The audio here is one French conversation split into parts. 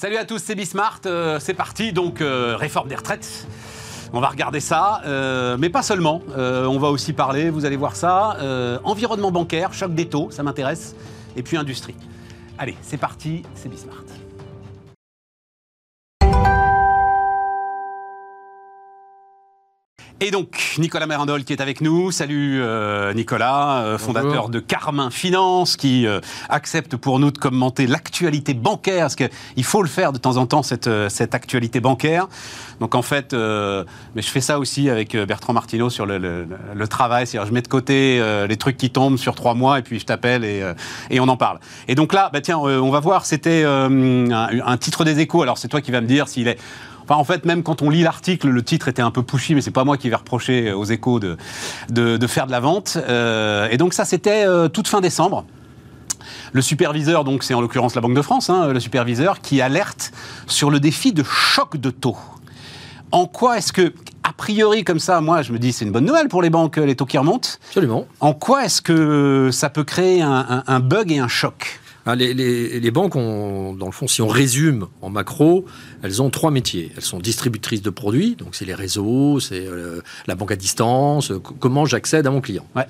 Salut à tous, c'est Bismart. Euh, c'est parti, donc euh, réforme des retraites. On va regarder ça, euh, mais pas seulement. On va aussi parler, vous allez voir ça, environnement bancaire, choc des taux, ça m'intéresse, et puis industrie. Allez, c'est parti, c'est Bismart. Et donc, Nicolas Merindol qui est avec nous. Salut euh, Nicolas, euh, fondateur Bonjour. de Carmin Finance, qui euh, accepte pour nous de commenter l'actualité bancaire, parce qu'il faut le faire de temps en temps, cette, euh, cette actualité bancaire. Donc en fait, euh, mais je fais ça aussi avec euh, Bertrand Martineau sur le, le- le travail, c'est-à-dire je mets de côté euh, les trucs qui tombent sur trois mois, et puis je t'appelle et, euh, et on en parle. Et donc là, bah tiens, euh, on va voir, c'était euh, un, un titre des échos, alors c'est toi qui vas me dire s'il est... Enfin, en fait, même quand on lit l'article, le titre était un peu pushy, mais c'est pas moi qui vais reprocher aux échos de, de, de faire de la vente. Euh, et donc ça, c'était euh, toute fin décembre. Le superviseur, donc c'est en l'occurrence la Banque de France, hein, le superviseur, qui alerte sur le défi de choc de taux. En quoi est-ce que, a priori comme ça, moi je me dis c'est une bonne nouvelle pour les banques, les taux qui remontent. Absolument. En quoi est-ce que ça peut créer un, un- un bug et un choc? Ah, Les, les- les banques, ont, dans le fond, si on résume en macro, elles ont trois métiers. Elles sont distributrices de produits, donc c'est les réseaux, c'est euh, la banque à distance, euh, comment j'accède à mon client. Ouais.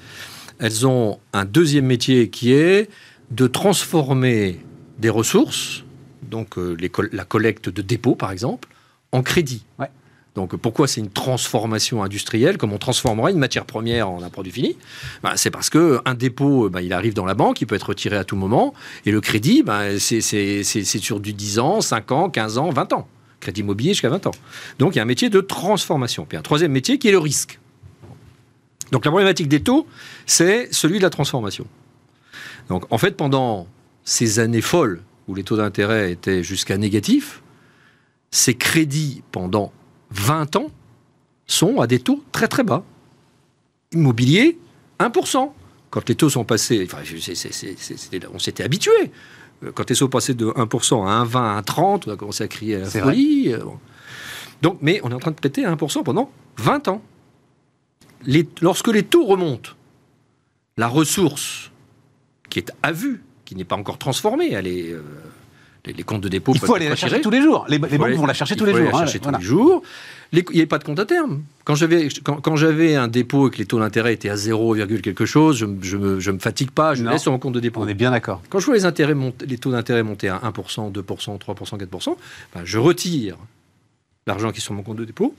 Elles ont un deuxième métier qui est de transformer des ressources, donc euh, les la collecte de dépôts par exemple, en crédit. Ouais. Donc pourquoi c'est une transformation industrielle, comme on transformerait une matière première en un produit fini? Ben, C'est parce que un dépôt, ben, il arrive dans la banque, il peut être retiré à tout moment, et le crédit, ben, c'est sur du 10 ans, 5 ans, 15 ans, 20 ans. Crédit immobilier jusqu'à 20 ans. Donc il y a un métier de transformation. Puis un troisième métier qui est le risque. Donc la problématique des taux, c'est celui de la transformation. Donc en fait, pendant ces années folles où les taux d'intérêt étaient jusqu'à négatifs, ces crédits pendant 20 ans sont à des taux très très bas. Immobilier, 1%. Quand les taux sont passés, enfin, on s'était habitué. Euh, Quand les taux sont passés de 1% à 1,20, à 1,30, on a commencé à crier à folie. euh, bon. Donc, mais on est en train de prêter à 1% pendant 20 ans. Les- lorsque les taux remontent, la ressource qui est à vue, qui n'est pas encore transformée, elle est, euh, les, les comptes de dépôt Il faut aller la chercher tous les jours. Les, banques aller- vont la chercher tous les faut aller jours. hein, chercher tous voilà. les jours. Les- Il n'y avait pas de compte à terme. Quand j'avais quand, quand j'avais un dépôt et que les taux d'intérêt étaient à 0, quelque chose, je, je me, je me fatigue pas, je Non. laisse sur mon compte de dépôt. On est bien d'accord. Quand je vois les, intérêts monter- les taux d'intérêt monter à 1%, 2%, 3%, 4%, ben, je retire l'argent qui est sur mon compte de dépôt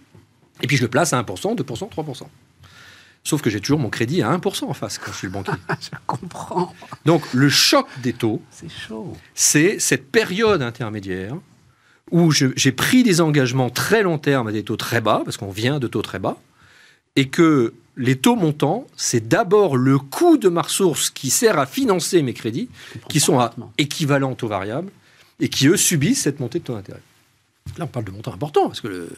et puis je le place à 1%, 2%, 3%. Sauf que j'ai toujours mon crédit à 1% en face quand je suis le banquier. Je comprends. Donc le choc des taux, C'est chaud. c'est cette période intermédiaire où j'ai pris des engagements très long terme à des taux très bas, parce qu'on vient de taux très bas, et que les taux montants, c'est d'abord le coût de ma ressource qui sert à financer mes crédits, qui sont à équivalent taux variable, et qui, eux, subissent cette montée de taux d'intérêt. Là, on parle de montants importants, parce que le-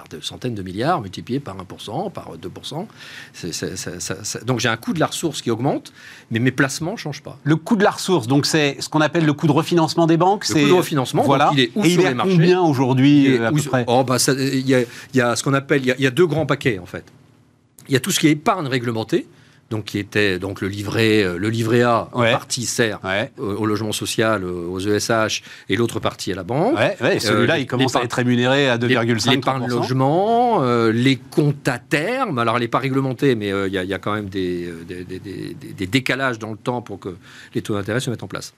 par de centaines de milliards multipliés par 1%, par 2%. C'est- c'est- donc j'ai un coût de la ressource qui augmente, mais mes placements ne changent pas. Le coût de la ressource, donc c'est ce qu'on appelle le coût de refinancement des banques. Le c'est coût de refinancement, voilà. donc il est où Et sur il est les à marchés combien aujourd'hui Il est euh, à où- peu près? Oh, bah, ça- Il y a, il y a ce qu'on appelle, il y a, il y a deux grands paquets en fait. Il y a tout ce qui est épargne réglementée, donc qui était donc le livret, euh, le livret A, une Ouais. partie sert Ouais. au logement social, euh, aux ESH, et l'autre partie à la banque. Ouais, et celui-là, Euh, il commence à être rémunéré à 2,5 L'épargne logement, euh, les comptes à terme. Alors, elle n'est pas réglementée, mais euh, il y, a- il y a quand même des, des, des- des- des décalages dans le temps pour que les taux d'intérêt se mettent en place.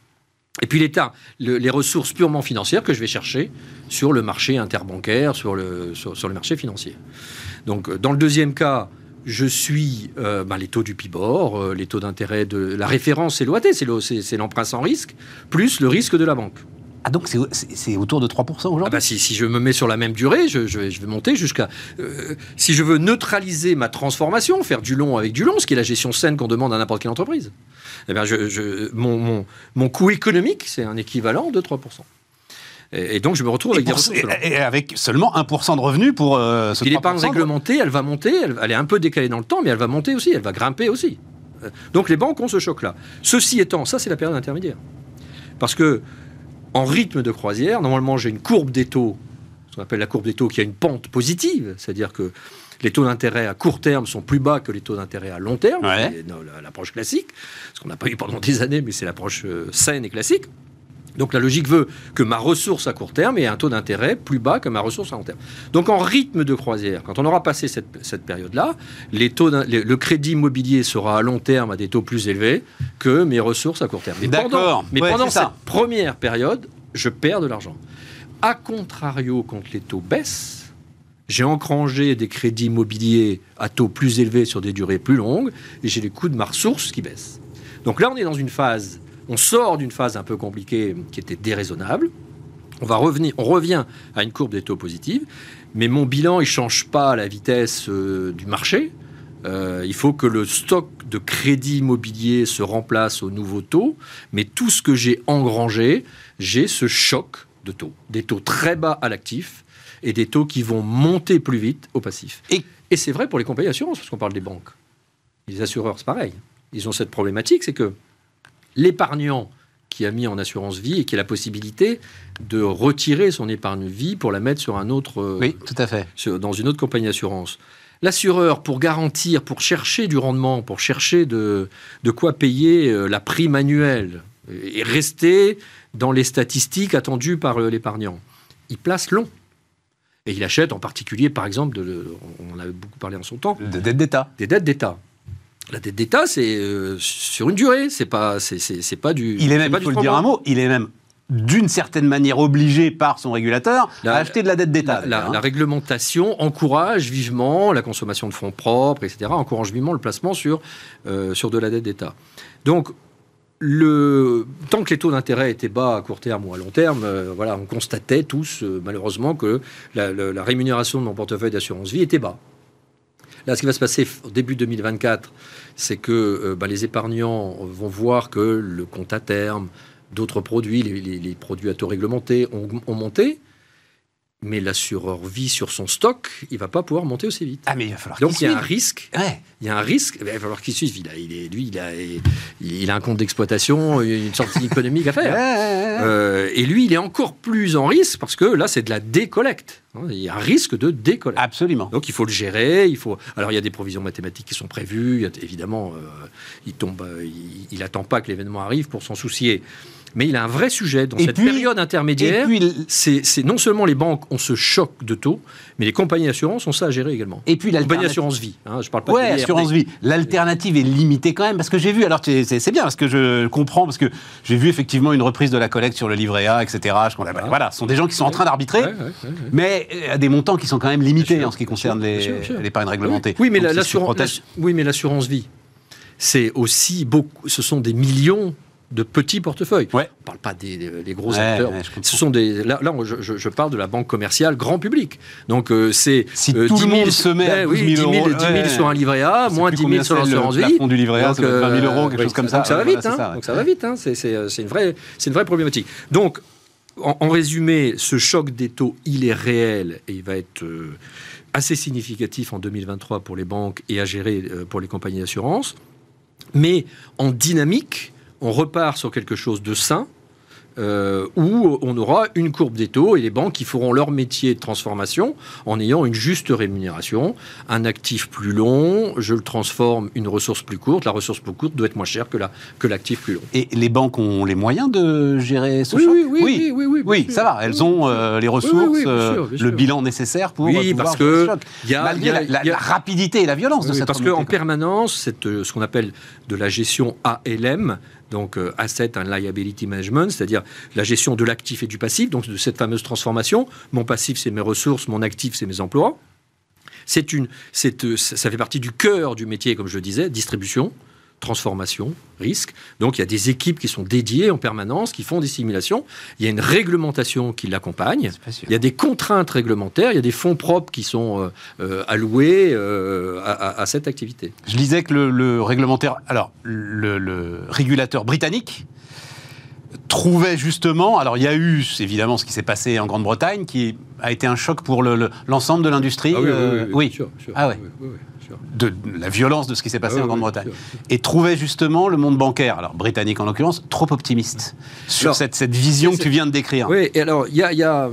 Et puis l'État, le- les ressources purement financières que je vais chercher sur le marché interbancaire, sur le, sur, sur le marché financier. Donc, dans le deuxième cas, je suis euh, ben, les taux du PIBOR, euh, les taux d'intérêt de la référence, c'est l'OAT, c'est le- c'est c'est l'emprunt sans risque, plus le risque de la banque. Ah, donc c'est- autour de 3% aujourd'hui? Ah bah si, si je me mets sur la même durée, je, je vais, je vais monter jusqu'à... euh, si je veux neutraliser ma transformation, faire du long avec du long, ce qui est la gestion saine qu'on demande à n'importe quelle entreprise, eh bien je, je- mon, mon, mon coût économique, c'est un équivalent de 3%. Et, et donc je me retrouve et, avec des pour- et- et avec seulement 1% de revenus pour euh, ce l'épargne 3%. réglementée, elle va monter, elle, elle est un peu décalée dans le temps, mais elle va monter aussi, elle va grimper aussi. Euh, Donc les banques ont ce choc-là. Ceci étant, ça c'est la période intermédiaire. Parce que en rythme de croisière, normalement j'ai une courbe des taux, ce qu'on appelle la courbe des taux, qui a une pente positive, c'est-à-dire que les taux d'intérêt à court terme sont plus bas que les taux d'intérêt à long terme, Ouais. c'est l'approche classique, ce qu'on n'a pas eu pendant des années, mais c'est l'approche euh, saine et classique. Donc la logique veut que ma ressource à court terme ait un taux d'intérêt plus bas que ma ressource à long terme. Donc en rythme de croisière, quand on aura passé cette, période-là, le crédit immobilier sera à long terme à des taux plus élevés que mes ressources à court terme. Mais pendant, mais pendant cette première période, je perds de l'argent. A contrario, quand les taux baissent, j'ai engrangé des crédits immobiliers à taux plus élevés sur des durées plus longues et j'ai les coûts de ma ressource qui baissent. Donc là, on est dans une phase on sort d'une phase un peu compliquée qui était déraisonnable. On, va revenir, on revient à une courbe des taux positive, mais mon bilan, il ne change pas à la vitesse euh, du marché. Euh, il faut que le stock de crédit immobilier se remplace au nouveau taux, mais tout ce que j'ai engrangé, j'ai ce choc de taux. Des taux très bas à l'actif et des taux qui vont monter plus vite au passif. Et, et c'est vrai pour les compagnies d'assurance, parce qu'on parle des banques. Les assureurs, c'est pareil. Ils ont cette problématique, c'est que l'épargnant qui a mis en assurance vie et qui a la possibilité de retirer son épargne vie pour la mettre sur un autre. Euh, oui, tout à fait. dans une autre compagnie d'assurance. L'assureur, pour garantir, pour chercher du rendement, pour chercher de, de quoi payer euh, la prime annuelle et rester dans les statistiques attendues par l'épargnant, il place long. Et il achète en particulier, par exemple, de, on en avait beaucoup parlé en son temps, des dettes d'État. Des dettes d'État. La dette d'État, c'est euh, sur une durée, c'est pas, c'est, pas du. Il est même, il faut le dire un mot, il est même d'une certaine manière obligé par son régulateur à acheter de la dette d'État. La, la, réglementation encourage vivement la consommation de fonds propres, etc., encourage vivement le placement sur, euh, sur de la dette d'État. Donc, le, tant que les taux d'intérêt étaient bas à court terme ou à long terme, euh, voilà, on constatait tous, malheureusement, que la, la rémunération de mon portefeuille d'assurance vie était bas. Là, ce qui va se passer au début 2024, c'est que euh, bah, les épargnants vont voir que le compte à terme, d'autres produits, les, produits à taux réglementés ont monté mais l'assureur vit sur son stock, il va pas pouvoir monter aussi vite. Ah, mais il va falloir Donc il y a un risque. Il y a un risque. Il va falloir qu'il suive. Il a, il est, lui, il a, il a un compte d'exploitation, une sortie économique à faire. Euh, et lui, il est encore plus en risque parce que là, c'est de la décollecte. Hein, il y a un risque de décollecte. Absolument. Donc il faut le gérer. Il faut. Alors il y a des provisions mathématiques qui sont prévues. Évidemment, euh, il tombe, euh, il, il attend pas que l'événement arrive pour s'en soucier mais il a un vrai sujet dans cette période intermédiaire. C'est non seulement les banques ont ce choc de taux, mais les compagnies d'assurance ont ça à gérer également. Et puis la compagnie d'assurance vie. Hein, je parle pas ouais, assurance vie. L'alternative est limitée quand même parce que j'ai vu. Alors c'est bien parce que je comprends parce que j'ai vu effectivement une reprise de la collecte sur le livret A, etc. Je, voilà, voilà, ce sont des gens qui sont en train d'arbitrer, mais à des montants qui sont quand même limités en ce qui concerne l'épargne réglementée. Oui, mais l'assurance. Oui, mais l'assurance vie, c'est aussi beaucoup. Ce sont des millions de petits portefeuilles. Ouais. On ne parle pas des, gros acteurs. Ce sont des, là, là je, parle de la banque commerciale grand public. Donc euh, c'est si euh, tout 10 000, le monde se met à 10 000, 10 000, sur un livret A, moins 10 000 sur l'assurance vie. Le du livret A, donc, 20 000 euros, quelque chose comme ça. Donc ça va vite. Hein, donc ça va vite. Hein, c'est une vraie, c'est une vraie problématique. Donc en, résumé, ce choc des taux, il est réel et il va être euh, assez significatif en 2023 pour les banques et à gérer pour les compagnies d'assurance. Mais en dynamique, on repart sur quelque chose de sain, euh, où on aura une courbe des taux et les banques qui feront leur métier de transformation en ayant une juste rémunération. Un actif plus long, je le transforme, une ressource plus courte. La ressource plus courte doit être moins chère que, la, que l'actif plus long. Et les banques ont les moyens de gérer ce oui, choc oui, oui, oui, oui, oui, ça va. Elles ont euh, les ressources, euh, le bilan nécessaire pour oui, parce que y a, malgré la, rapidité et la violence de cette Parce qu'en permanence, cette, ce qu'on appelle de la gestion ALM, donc euh, asset and liability management, c'est-à-dire la gestion de l'actif et du passif, donc de cette fameuse transformation. Mon passif, c'est mes ressources, mon actif, c'est mes emplois. C'est une, euh, ça fait partie du cœur du métier, comme je le disais, distribution, transformation, risque. Donc il y a des équipes qui sont dédiées en permanence, qui font des simulations. Il y a une réglementation qui l'accompagne. Il y a des contraintes réglementaires. Il y a des fonds propres qui sont euh, euh, alloués euh, à, cette activité. Je disais que le, réglementaire, alors le, régulateur britannique trouvait justement, alors il y a eu évidemment ce qui s'est passé en Grande-Bretagne, qui a été un choc pour l'ensemble de l'industrie. Ah oui, oui, oui, Sûr, Ah ouais de la violence de ce qui s'est passé en Grande-Bretagne. Et trouvait justement le monde bancaire, alors britannique en l'occurrence, trop optimiste sur cette, cette, vision que tu viens de décrire. Oui, et alors il y a, y a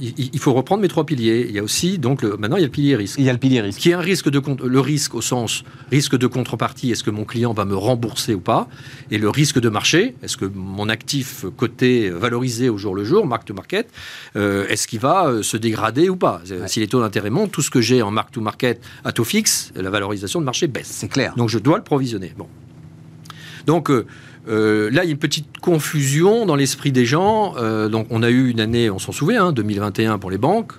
il faut reprendre mes trois piliers. Il y a aussi, donc, maintenant, il y a le pilier risque. Il y a le pilier risque. Qui est un risque de le risque au sens risque de contrepartie, est-ce que mon client va me rembourser ou pas? Et le risque de marché, est-ce que mon actif coté, valorisé au jour le jour, mark to market, euh, est-ce qu'il va euh, se dégrader ou pas? Si les taux d'intérêt montent, tout ce que j'ai en mark to market à taux fixe, la valorisation de marché baisse. C'est clair. Donc je dois le provisionner. Bon. Donc euh, euh, là, il y a une petite confusion dans l'esprit des gens. Euh, donc, on a eu une année, on s'en souvient, 2021 hein, pour les banques,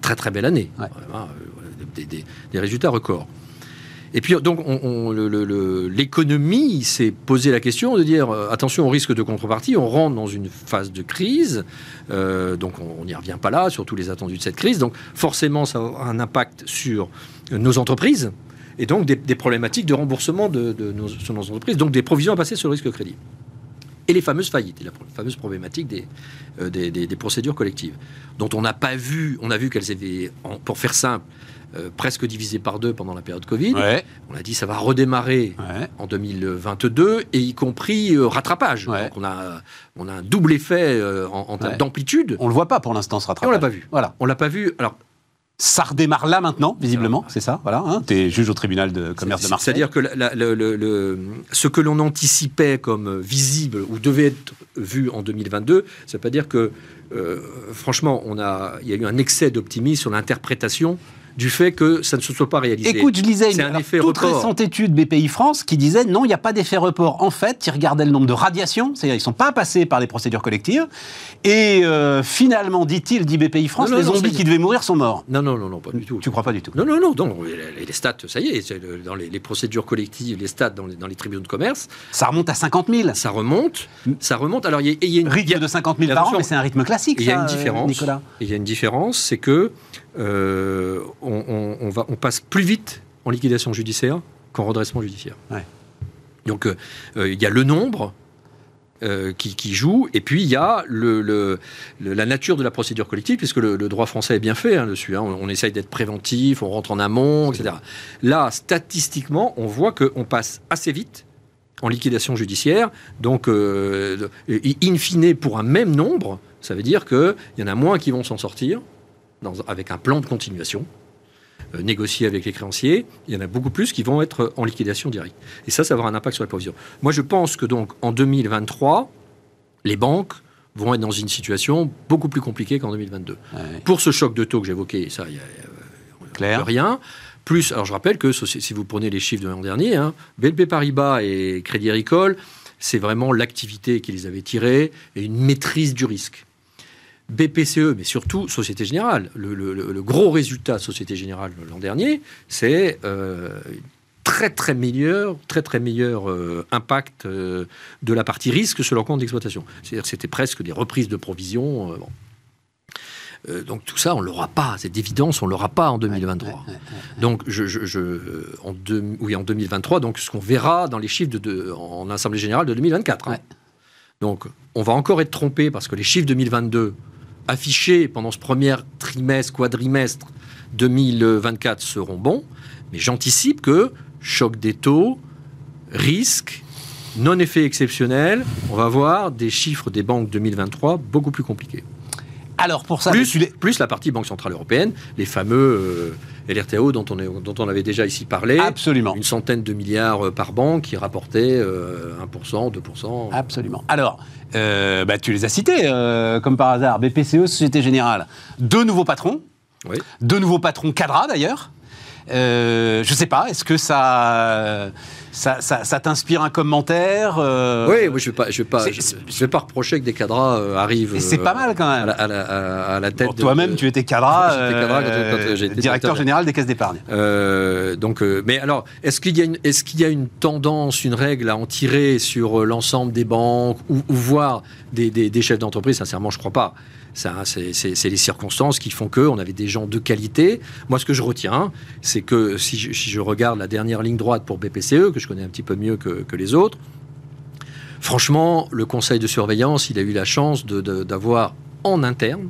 très très belle année, des, résultats records. Et puis, donc, l'économie s'est posé la question de dire attention au risque de contrepartie, on rentre dans une phase de crise, donc on n'y revient pas là, sur tous les attendus de cette crise. Donc, forcément, ça a un impact sur nos entreprises, et donc des, problématiques de remboursement de, nos, sur nos entreprises, donc des provisions à passer sur le risque crédit. Et les fameuses faillites, et la fameuse problématique des, euh, des, procédures collectives, dont on n'a pas vu, on a vu qu'elles avaient, pour faire simple, euh, presque divisé par deux pendant la période Covid. On a dit ça va redémarrer en 2022 et y compris euh, rattrapage. Donc on a, on a un double effet en, termes d'amplitude. On le voit pas pour l'instant ce rattrapage. on l'a pas vu. Voilà. On l'a pas vu. Alors ça redémarre là maintenant, visiblement, c'est ça, voilà. Hein, tu es juge au tribunal de commerce de Marseille. C'est-à-dire que ce que l'on anticipait comme visible ou devait être vu en 2022, ça veut pas dire que, euh, franchement, on a, il y a eu un excès d'optimisme sur l'interprétation du fait que ça ne se soit pas réalisé. Écoute, je lisais une un toute récente étude BPI France qui disait non, il n'y a pas d'effet report. En fait, ils regardaient le nombre de radiations, c'est-à-dire ils ne sont pas passés par les procédures collectives. Et euh, finalement, dit-il, dit BPI France, les zombies qui devaient mourir sont morts. Non, non, non, non, pas du tout. Tu crois pas du tout Non, non, non, non. Les, stats, ça y est, dans les, procédures collectives, les stats dans les, tribunaux de commerce. Ça remonte à 50 000. Ça remonte, ça remonte. Alors, il y, a une rythme de 50 000 par an, mais c'est un rythme classique. Il y a une différence. Nicolas. Il y a une différence, c'est que euh, on, va, on passe plus vite en liquidation judiciaire qu'en redressement judiciaire. Donc euh, euh, il y a le nombre qui, joue, et puis il y a le, la nature de la procédure collective, puisque le, droit français est bien fait hein, dessus. Hein. on, essaye d'être préventif, on rentre en amont, etc. Là, statistiquement, on voit qu'on passe assez vite en liquidation judiciaire. Donc, in fine, pour un même nombre, ça veut dire qu'il y en a moins qui vont s'en sortir avec un plan de continuation euh, négocié avec les créanciers, il y en a beaucoup plus qui vont être en liquidation directe. Et ça, ça va avoir un impact sur la provision. Moi, je pense que donc en 2023, les banques vont être dans une situation beaucoup plus compliquée qu'en 2022. Pour ce choc de taux que j'évoquais, ça, il n'y a, rien. Plus, alors je rappelle que si vous prenez les chiffres de l'an dernier, hein, BNP Paribas et Crédit Agricole, c'est vraiment l'activité qui les avait tirés et une maîtrise du risque. BPCE, mais surtout Société Générale. Le, gros résultat de Société Générale l'an dernier, c'est euh, très très meilleur, très très meilleur euh, impact euh, de la partie risque sur leur compte d'exploitation. C'est-à-dire que c'était presque des reprises de provisions. donc tout ça, on l'aura pas. C'est d'évidence, on l'aura pas en 2023. donc je, en, oui, en 2023, donc ce qu'on verra dans les chiffres de, en Assemblée générale de 2024. Hein. Donc on va encore être trompé parce que les chiffres 2022 affichés pendant ce premier trimestre, quadrimestre 2024 seront bons, mais j'anticipe que choc des taux, risque, non-effet exceptionnel, on va voir des chiffres des banques 2023 beaucoup plus compliqués. Alors pour ça, plus, plus la partie Banque Centrale Européenne, les fameux euh, LRTO dont on, est, dont on avait déjà ici parlé. Absolument. Une centaine de milliards euh, par banque qui rapportaient 1%, euh, 2%. Absolument. Alors, bah, tu les as cités, comme par hasard. BPCE, Société Générale. Deux nouveaux patrons. Oui. Deux nouveaux patrons cadras d'ailleurs. je ne sais pas, est-ce que ça ça, t'inspire un commentaire euh, Oui, moi, je ne vais, pas, je vais, pas, je, vais pas reprocher que des cadras euh, arrivent. C'est pas mal quand même. À la, tête. Toi-même, tu étais cadra, directeur général des caisses d'épargne. Euh, donc, mais alors, est-ce qu'il y, a une, est qu'il y a une tendance, une règle à en tirer sur l'ensemble des banques ou, voir des, des chefs d'entreprise? Sincèrement, je ne crois pas c'est les circonstances qui font qu'on avait des gens de qualité. Moi, ce que je retiens, c'est que si je, regarde la dernière ligne droite pour BPCE, que je connais un petit peu mieux que, les autres, franchement, le conseil de surveillance, il a eu la chance d'avoir en interne,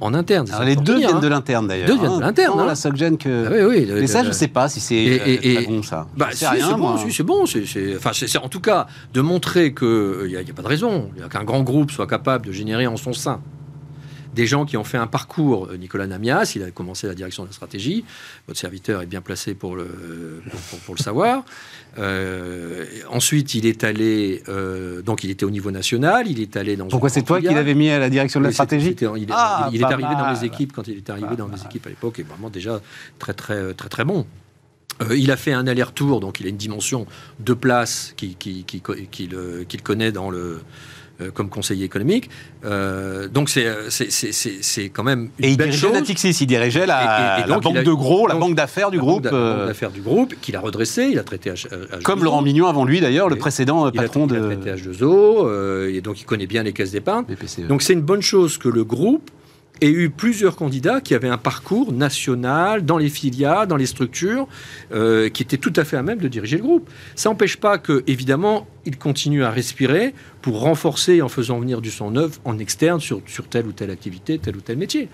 en interne. les deux viennent de l'interne d'ailleurs. Deux viennent de hein. l'interne. Hein. la SocGen que. Ah oui, oui, mais ça, je ne sais pas si c'est bon ça. Bah, c'est bon, c'est bon. C'est en tout cas de montrer qu'il n'y a, a, pas de raison, qu'un grand groupe soit capable de générer en son sein des gens qui ont fait un parcours. Nicolas Namias, il a commencé la direction de la stratégie. Votre serviteur est bien placé pour le, pour, le savoir. Euh, ensuite, il est allé, euh, donc il était au niveau national, il est allé dans. Pourquoi c'est toi qui l'avais mis à la direction de la stratégie Il, est, ah, arrivé dans les équipes quand il est arrivé dans les équipes à l'époque, et vraiment déjà très très très très bon. Euh, il a fait un aller-retour, donc il a une dimension de place qu'il qui, qui, qui, connaît dans le, euh, comme conseiller économique. Euh, donc c'est quand même une et il dirigeait Natixis, il dirigeait la, la banque de gros, la banque d'affaires du groupe. La banque d'affaires du groupe, qu'il a redressé, il a traité H, Comme Laurent Mignon avant lui d'ailleurs, le précédent patron de... Il a traité H2O, et donc il connaît bien les caisses d'épargne. Donc c'est une bonne chose que le groupe et eu plusieurs candidats qui avaient un parcours national dans les filiales, dans les structures, euh, qui étaient tout à fait à même de diriger le groupe. Ça n'empêche pas que, évidemment, il continue à respirer pour renforcer en faisant venir du son neuf en externe sur, sur telle ou telle activité, tel ou tel métier.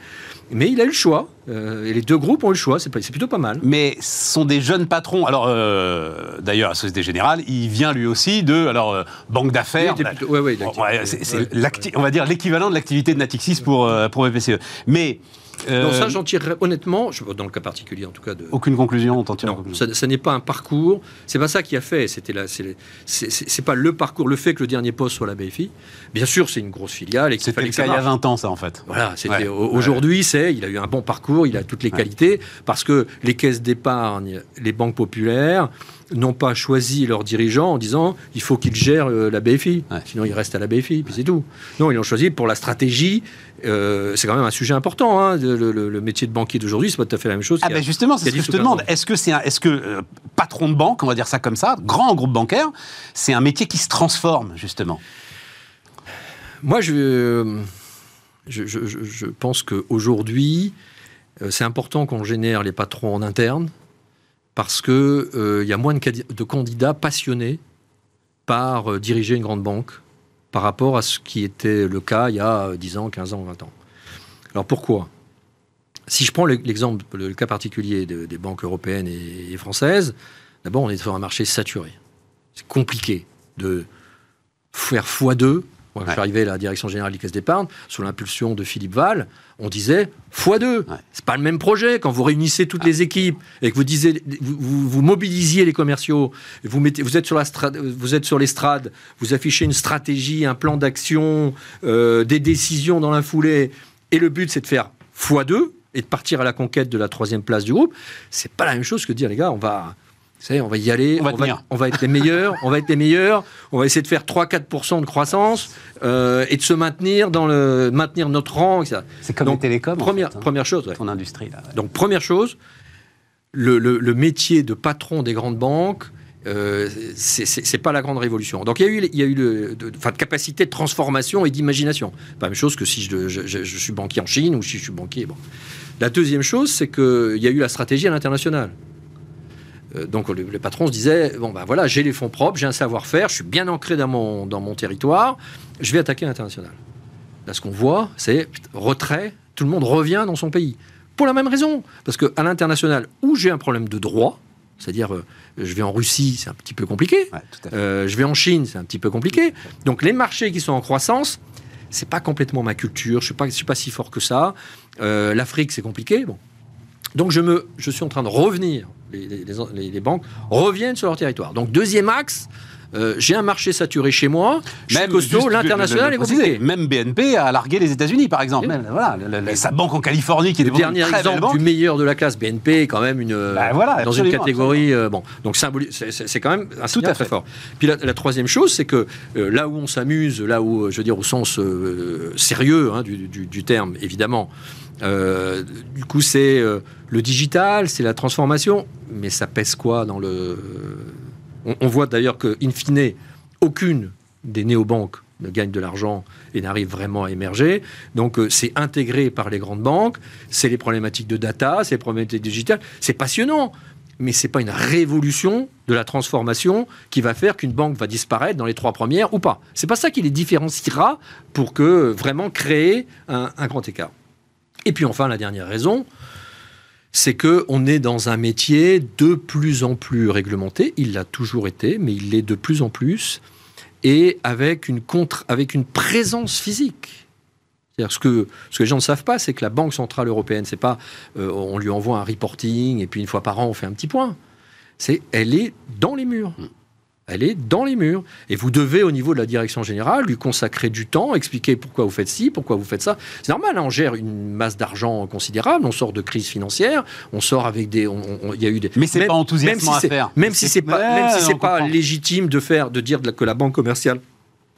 Mais il a eu le choix. Euh, et les deux groupes ont eu le choix. C'est plutôt pas mal. Mais ce sont des jeunes patrons. Alors, euh, d'ailleurs, à Société Générale, il vient lui aussi de alors, euh, banque d'affaires. Oui, c'est, on va dire l'équivalent de l'activité de Natixis pour, pour BPCE. Mais euh... ça, j'en tirerais honnêtement, je, dans le cas particulier en tout cas. De... Aucune conclusion, on t'en tire Non, ça, n'est pas un parcours. C'est pas ça qui a fait. C'était là, c'est pas le parcours, le fait que le dernier poste soit la BFI. Bien sûr, c'est une grosse filiale. C'était le cas il y a 20 ans, ça en fait. Voilà. Aujourd'hui, c'est, il a eu un bon parcours, il a toutes les qualités parce que les caisses d'épargne, les banques populaires n'ont pas choisi leurs dirigeants en disant il faut qu'ils gèrent euh, la BFI, sinon ils restent à la BFI, puis c'est tout. Non, ils l'ont choisi pour la stratégie. Euh, c'est quand même un sujet important. Hein, le, métier de banquier d'aujourd'hui, c'est pas tout à fait la même chose. Ah ben justement, c'est ce que je te demande. Est-ce que c'est, est-ce que euh, patron de banque, on va dire ça comme ça, grand groupe bancaire, c'est un métier qui se transforme justement? Moi, je, je, je, je pense qu'aujourd'hui, c'est important qu'on génère les patrons en interne parce qu'il euh, y a moins de, candidats passionnés par euh, diriger une grande banque par rapport à ce qui était le cas il y a 10 ans, 15 ans, 20 ans. Alors pourquoi? Si je prends l'exemple, le, cas particulier des banques européennes et, françaises, d'abord on est sur un marché saturé. C'est compliqué de faire x2 moi, je suis arrivé à la direction générale des caisses d'épargne, sous l'impulsion de Philippe Val, on disait x2. Ce C'est pas le même projet. Quand vous réunissez toutes les équipes et que vous, disiez, vous, mobilisiez les commerciaux, vous, mettez, vous, êtes sur la vous êtes sur l'estrade, vous affichez une stratégie, un plan d'action, euh, des décisions dans la foulée, et le but c'est de faire x2 et de partir à la conquête de la troisième place du groupe. C'est pas la même chose que de dire, les gars, on va on va y aller, on va, être les meilleurs, on va être les meilleurs, on va essayer de faire 3-4% de croissance euh, et de se maintenir dans le maintenir notre rang. C'est comme les télécoms. Première, hein. première chose, ton industrie. Donc première chose, le, métier de patron des grandes banques, euh, c'est pas la grande révolution. Donc il y a eu, il y a eu le, de, de, capacité de transformation et d'imagination. Pas la même chose que si je, je, suis banquier en Chine ou si je suis banquier. Bon. La deuxième chose, c'est qu'il y a eu la stratégie à l'international. Euh, donc le, patron se disait bon ben voilà j'ai les fonds propres j'ai un savoir-faire je suis bien ancré dans mon dans mon territoire je vais attaquer l'international. Là ce qu'on voit c'est retrait tout le monde revient dans son pays. Pour la même raison parce que à l'international où j'ai un problème de droit c'est-à-dire euh, je vais en Russie c'est un petit peu compliqué. Euh, je vais en Chine c'est un petit peu compliqué. Donc les marchés qui sont en croissance c'est pas complètement ma culture je suis pas je suis pas si fort que ça. l'Afrique c'est compliqué bon. Donc je me je suis en train de revenir les, banques reviennent sur leur territoire. Donc deuxième axe, euh, j'ai un marché saturé chez moi, même costaud, l'international est compliqué. Même BNP a largué les États-Unis, par exemple. voilà, sa banque en Californie qui est le dernier exemple du meilleur de la classe. BNP est quand même une bah, voilà, dans une catégorie euh, bon. Donc c'est quand même un Tout à très fort. Puis la, troisième chose, c'est que euh, là où on s'amuse, là où je veux dire au sens sérieux hein, du, du, terme, évidemment. du coup, c'est le digital, c'est la transformation, mais ça pèse quoi dans le on, voit d'ailleurs que, in fine, aucune des néobanques ne gagne de l'argent et n'arrive vraiment à émerger. Donc euh, c'est intégré par les grandes banques, c'est les problématiques de data, c'est les problématiques digitales. C'est passionnant, mais ce n'est pas une révolution de la transformation qui va faire qu'une banque va disparaître dans les trois premières ou pas. C'est pas ça qui les différenciera pour que vraiment créer un grand écart. Et puis enfin, la dernière raison, c'est qu'on est dans un métier de plus en plus réglementé. Il l'a toujours été, mais il l'est de plus en plus, et avec une, contre, avec une présence physique. Ce que, ce que les gens ne savent pas, c'est que la Banque Centrale Européenne, c'est pas euh, on lui envoie un reporting et puis une fois par an on fait un petit point. C'est elle est dans les murs. Elle est dans les murs. Et vous devez, au niveau de la direction générale, lui consacrer du temps, expliquer pourquoi vous faites ci, pourquoi vous faites ça. C'est normal, hein, on gère une masse d'argent considérable, on sort de crise financière, on sort avec des. Il y a eu des. Mais c'est pas enthousiasmant à faire. Même si c'est pas, même si c'est pas légitime de faire, de dire que la banque commerciale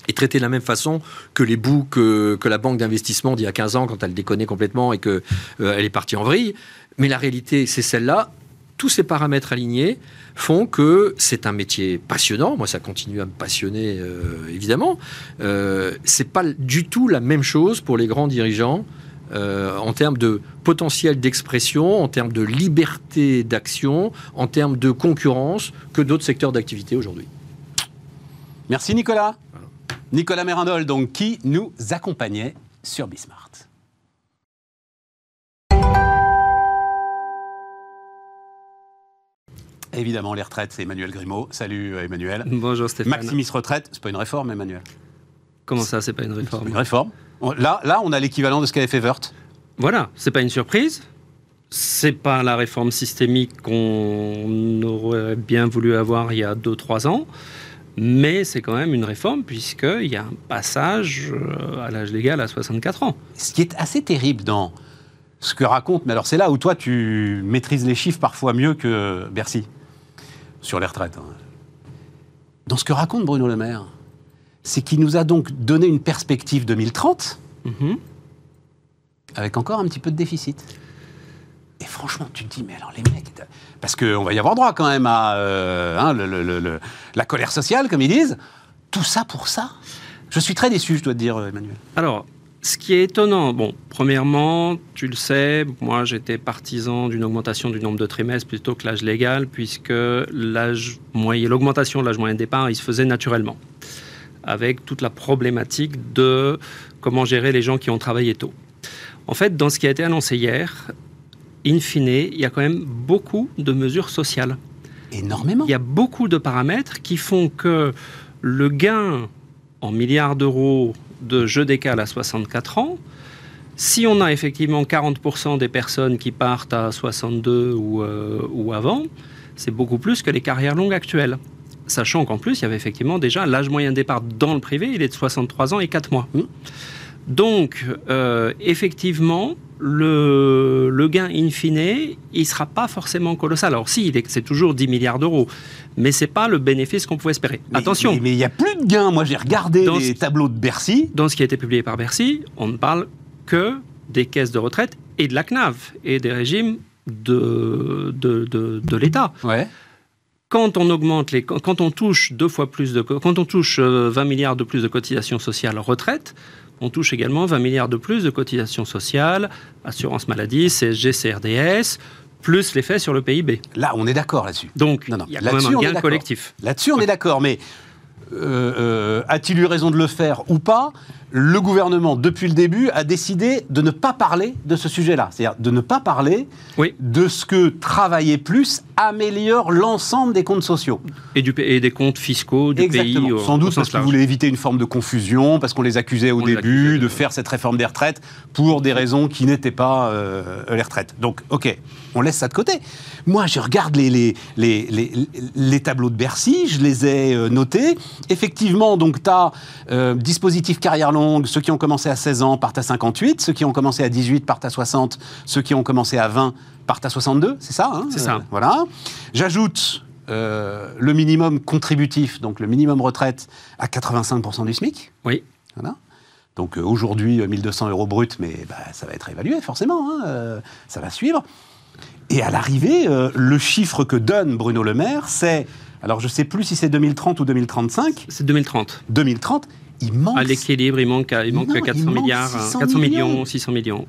est traitée de la même façon que les bouts que, la banque d'investissement d'il y a 15 ans quand elle déconnait complètement et qu'elle euh, elle est partie en vrille. Mais la réalité, c'est celle-là. Tous ces paramètres alignés, font que c'est un métier passionnant. Moi, ça continue à me passionner, euh, évidemment. Euh, c'est pas du tout la même chose pour les grands dirigeants. Euh, en termes de potentiel d'expression, en termes de liberté d'action, en termes de concurrence que d'autres secteurs d'activité aujourd'hui. Merci Nicolas. Nicolas Mérindol, donc, qui nous accompagnait sur Bismart. Évidemment, les retraites, c'est Emmanuel Grimaud. Salut euh, Emmanuel. Bonjour Stéphane. Maximis Retraite, c'est pas une réforme, Emmanuel Comment ça, c'est pas une réforme? Une réforme. Là, là, on a l'équivalent de ce qu'avait fait Wörth. Voilà, c'est pas une surprise. C'est pas la réforme systémique qu'on aurait bien voulu avoir il y a 2-3 ans. Mais c'est quand même une réforme puisqu'il y a un passage euh, à l'âge légal à 64 ans. Ce qui est assez terrible dans ce que raconte, mais alors c'est là où toi tu maîtrises les chiffres parfois mieux que Bercy sur les retraites. Hein. Dans ce que raconte Bruno Le Maire, c'est qu'il nous a donc donné une perspective 2030 mhm. avec encore un petit peu de déficit. Et franchement, tu te dis, mais alors les mecs, parce qu'on va y avoir droit quand même à euh, hein, la colère sociale, comme ils disent. Tout ça pour ça? Je suis très déçu, je dois te dire, Emmanuel. Alors, ce qui est étonnant, bon, premièrement, tu le sais, moi j'étais partisan d'une augmentation du nombre de trimestres plutôt que l'âge légal, puisque l'âge moyen, l'augmentation de l'âge moyen de départ, il se faisait naturellement, avec toute la problématique de comment gérer les gens qui ont travaillé tôt. En fait, dans ce qui a été annoncé hier, in fine, il y a quand même beaucoup de mesures sociales. Énormément. Il y a beaucoup de paramètres qui font que le gain en milliards d'euros de je décale à 64 ans, si on a effectivement 40% des personnes qui partent à 62 ou, euh, ou avant, c'est beaucoup plus que les carrières longues actuelles. Sachant qu'en plus, il y avait effectivement déjà l'âge moyen de départ dans le privé, il est de 63 ans et 4 mois. Mmh. Donc, euh, effectivement, le, le, gain in fine, il ne sera pas forcément colossal. Alors si, c'est toujours 10 milliards d'euros, mais ce n'est pas le bénéfice qu'on pouvait espérer. Attention. Mais il n'y a plus de gains. Moi, j'ai regardé les tableaux de Bercy. Dans ce qui a été publié par Bercy, on ne parle que des caisses de retraite et de la CNAV et des régimes de, de, de, l'État. Ouais quand on augmente les, quand on touche deux fois plus de, quand on touche 20 euh, milliards de plus de cotisations sociales retraite, on touche également 20 milliards de plus de cotisations sociales, assurance maladie, CSG, CRDS, plus l'effet sur le PIB. Là, on est d'accord là-dessus. Donc, il y a quand même un gain collectif. Là-dessus, on est d'accord, mais euh, euh, a-t-il eu raison de le faire ou pas? Le gouvernement, depuis le début, a décidé de ne pas parler de ce sujet-là. C'est-à-dire de ne pas parler de ce que travailler plus améliore l'ensemble des comptes sociaux. Et, du, et des comptes fiscaux du Exactement. pays. Sans doute parce qu'ils voulaient éviter une forme de confusion, parce qu'on les accusait au début de faire cette réforme des retraites pour des raisons qui n'étaient pas euh, les retraites. Donc, OK, on laisse ça de côté. Moi, je regarde les, les, les, les, tableaux de Bercy, je les ai euh, notés. Effectivement, donc, tu as euh, dispositif carrière longue, ceux qui ont commencé à 16 ans partent à 58, ceux qui ont commencé à 18 partent à 60, ceux qui ont commencé à 20 partent à 62, c'est ça hein? C'est ça. Euh, voilà. J'ajoute le minimum contributif, donc le minimum retraite, à 85% du SMIC. Oui. Voilà. Donc aujourd'hui, 1200 euros brut, mais bah, ça va être évalué forcément, hein, ça va suivre. Et à l'arrivée, euh, le chiffre que donne Bruno Le Maire, c'est, alors je ne sais plus si c'est 2030 ou 2035. C'est 2030. 2030, il manque... À l'équilibre, il manque, il manque 400 milliards, 400 millions, 600 millions.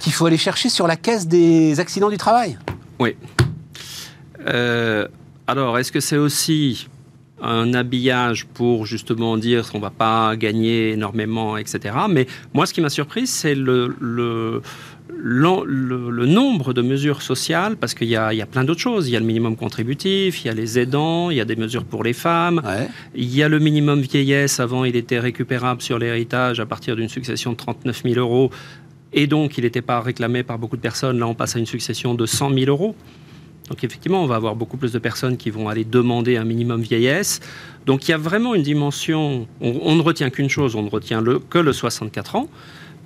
Qu'il faut aller chercher sur la caisse des accidents du travail. Oui. Euh, alors, est-ce que c'est aussi un habillage pour justement dire qu'on ne va pas gagner énormément, etc. Mais moi, ce qui m'a surpris, c'est le, le, le, nombre de mesures sociales, parce qu'il y, y a, plein d'autres choses. Il y a le minimum contributif, il y a les aidants, il y a des mesures pour les femmes, il y a le minimum vieillesse. Avant, il était récupérable sur l'héritage à partir d'une succession de 39 000 euros. Et donc, il n'était pas réclamé par beaucoup de personnes. Là, on passe à une succession de 100 000 euros. Donc effectivement, on va avoir beaucoup plus de personnes qui vont aller demander un minimum vieillesse. Donc il y a vraiment une dimension, on, ne retient qu'une chose, on ne retient le, que le 64 ans.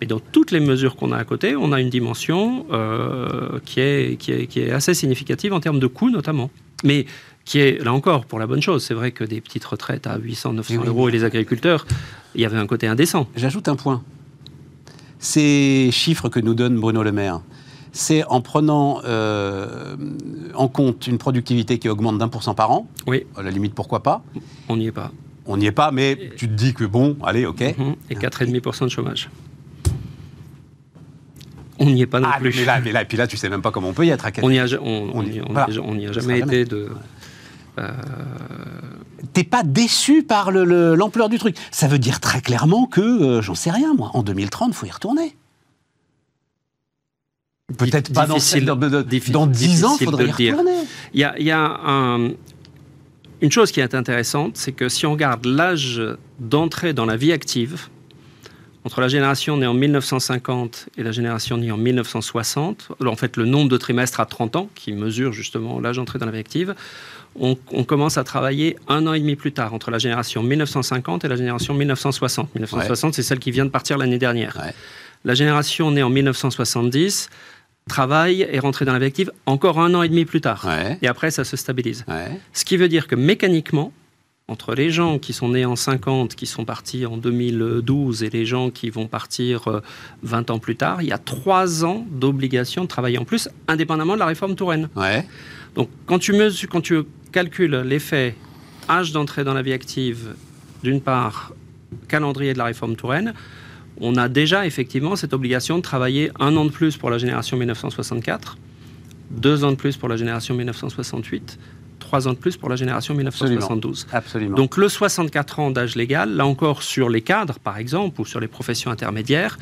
Mais dans toutes les mesures qu'on a à côté, on a une dimension euh, qui, est, qui, est, qui, est, assez significative en termes de coûts notamment. Mais qui est, là encore, pour la bonne chose. C'est vrai que des petites retraites à 800, 900 euros et les agriculteurs, il y avait un côté indécent. J'ajoute un point. Ces chiffres que nous donne Bruno Le Maire, c'est en prenant euh, en compte une productivité qui augmente d'un pour cent par an. Oui. À la limite, pourquoi pas On n'y est pas. On n'y est pas, mais tu te dis que bon, allez, ok. Mhm. Et 4,5% de chômage. On n'y est pas non ah, plus. Mais là, mais là, et puis là, tu sais même pas comment on peut y être à On n'y a, a, jamais été de. Euh... T'es pas déçu par l'ampleur du truc. Ça veut dire très clairement que, euh, j'en sais rien, moi, en 2030, il faut y retourner. Peut-être pas dans, dans 10 ans, il faudrait y retourner. Il y a, il y a un, une chose qui est intéressante, c'est que si on regarde l'âge d'entrée dans la vie active, entre la génération née en 1950 et la génération née en 1960, en fait le nombre de trimestres à 30 ans, qui mesure justement l'âge d'entrée dans la vie active, on, commence à travailler un an et demi plus tard, entre la génération 1950 et la génération 1960. 1960, c'est celle qui vient de partir l'année dernière. La génération née en 1970 travaille et rentrée dans la vie active encore un an et demi plus tard. Et après, ça se stabilise. Ce qui veut dire que mécaniquement, entre les gens qui sont nés en 50, qui sont partis en 2012, et les gens qui vont partir 20 euh, ans plus tard, il y a trois ans d'obligation de travailler en plus, indépendamment de la réforme Touraine. Donc, quand tu, mesures, quand tu calcules l'effet âge d'entrée dans la vie active, d'une part, calendrier de la réforme Touraine, on a déjà effectivement cette obligation de travailler un an de plus pour la génération 1964, deux ans de plus pour la génération 1968, trois ans de plus pour la génération 1972. Absolument. Donc le 64 ans d'âge légal, là encore sur les cadres par exemple, ou sur les professions intermédiaires,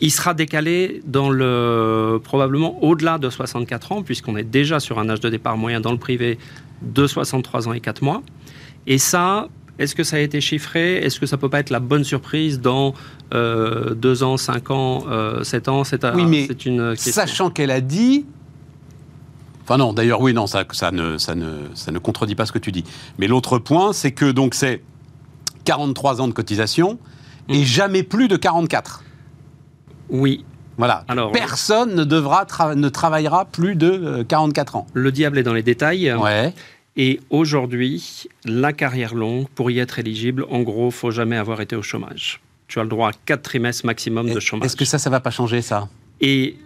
il sera décalé dans le, probablement au-delà de 64 ans, puisqu'on est déjà sur un âge de départ moyen dans le privé de 63 ans et 4 mois. Et ça, est-ce que ça a été chiffré? Est-ce que ça peut pas être la bonne surprise dans euh, deux ans, cinq ans, euh, sept ans? C'est oui, mais une sachant qu'elle a dit. Enfin non, d'ailleurs oui, non, ça, ça, ne, ça, ne, ça ne contredit pas ce que tu dis. Mais l'autre point, c'est que donc c'est 43 ans de cotisation et mm. jamais plus de 44. Oui, voilà. Alors, Personne ne, devra ne travaillera plus de 44 euh, ans. Le diable est dans les détails. Ouais. Et aujourd'hui, la carrière longue, pour y être éligible, en gros, faut jamais avoir été au chômage. Tu as le droit à 4 trimestres maximum de chômage. Est-ce que ça, ça va pas changer ça? Et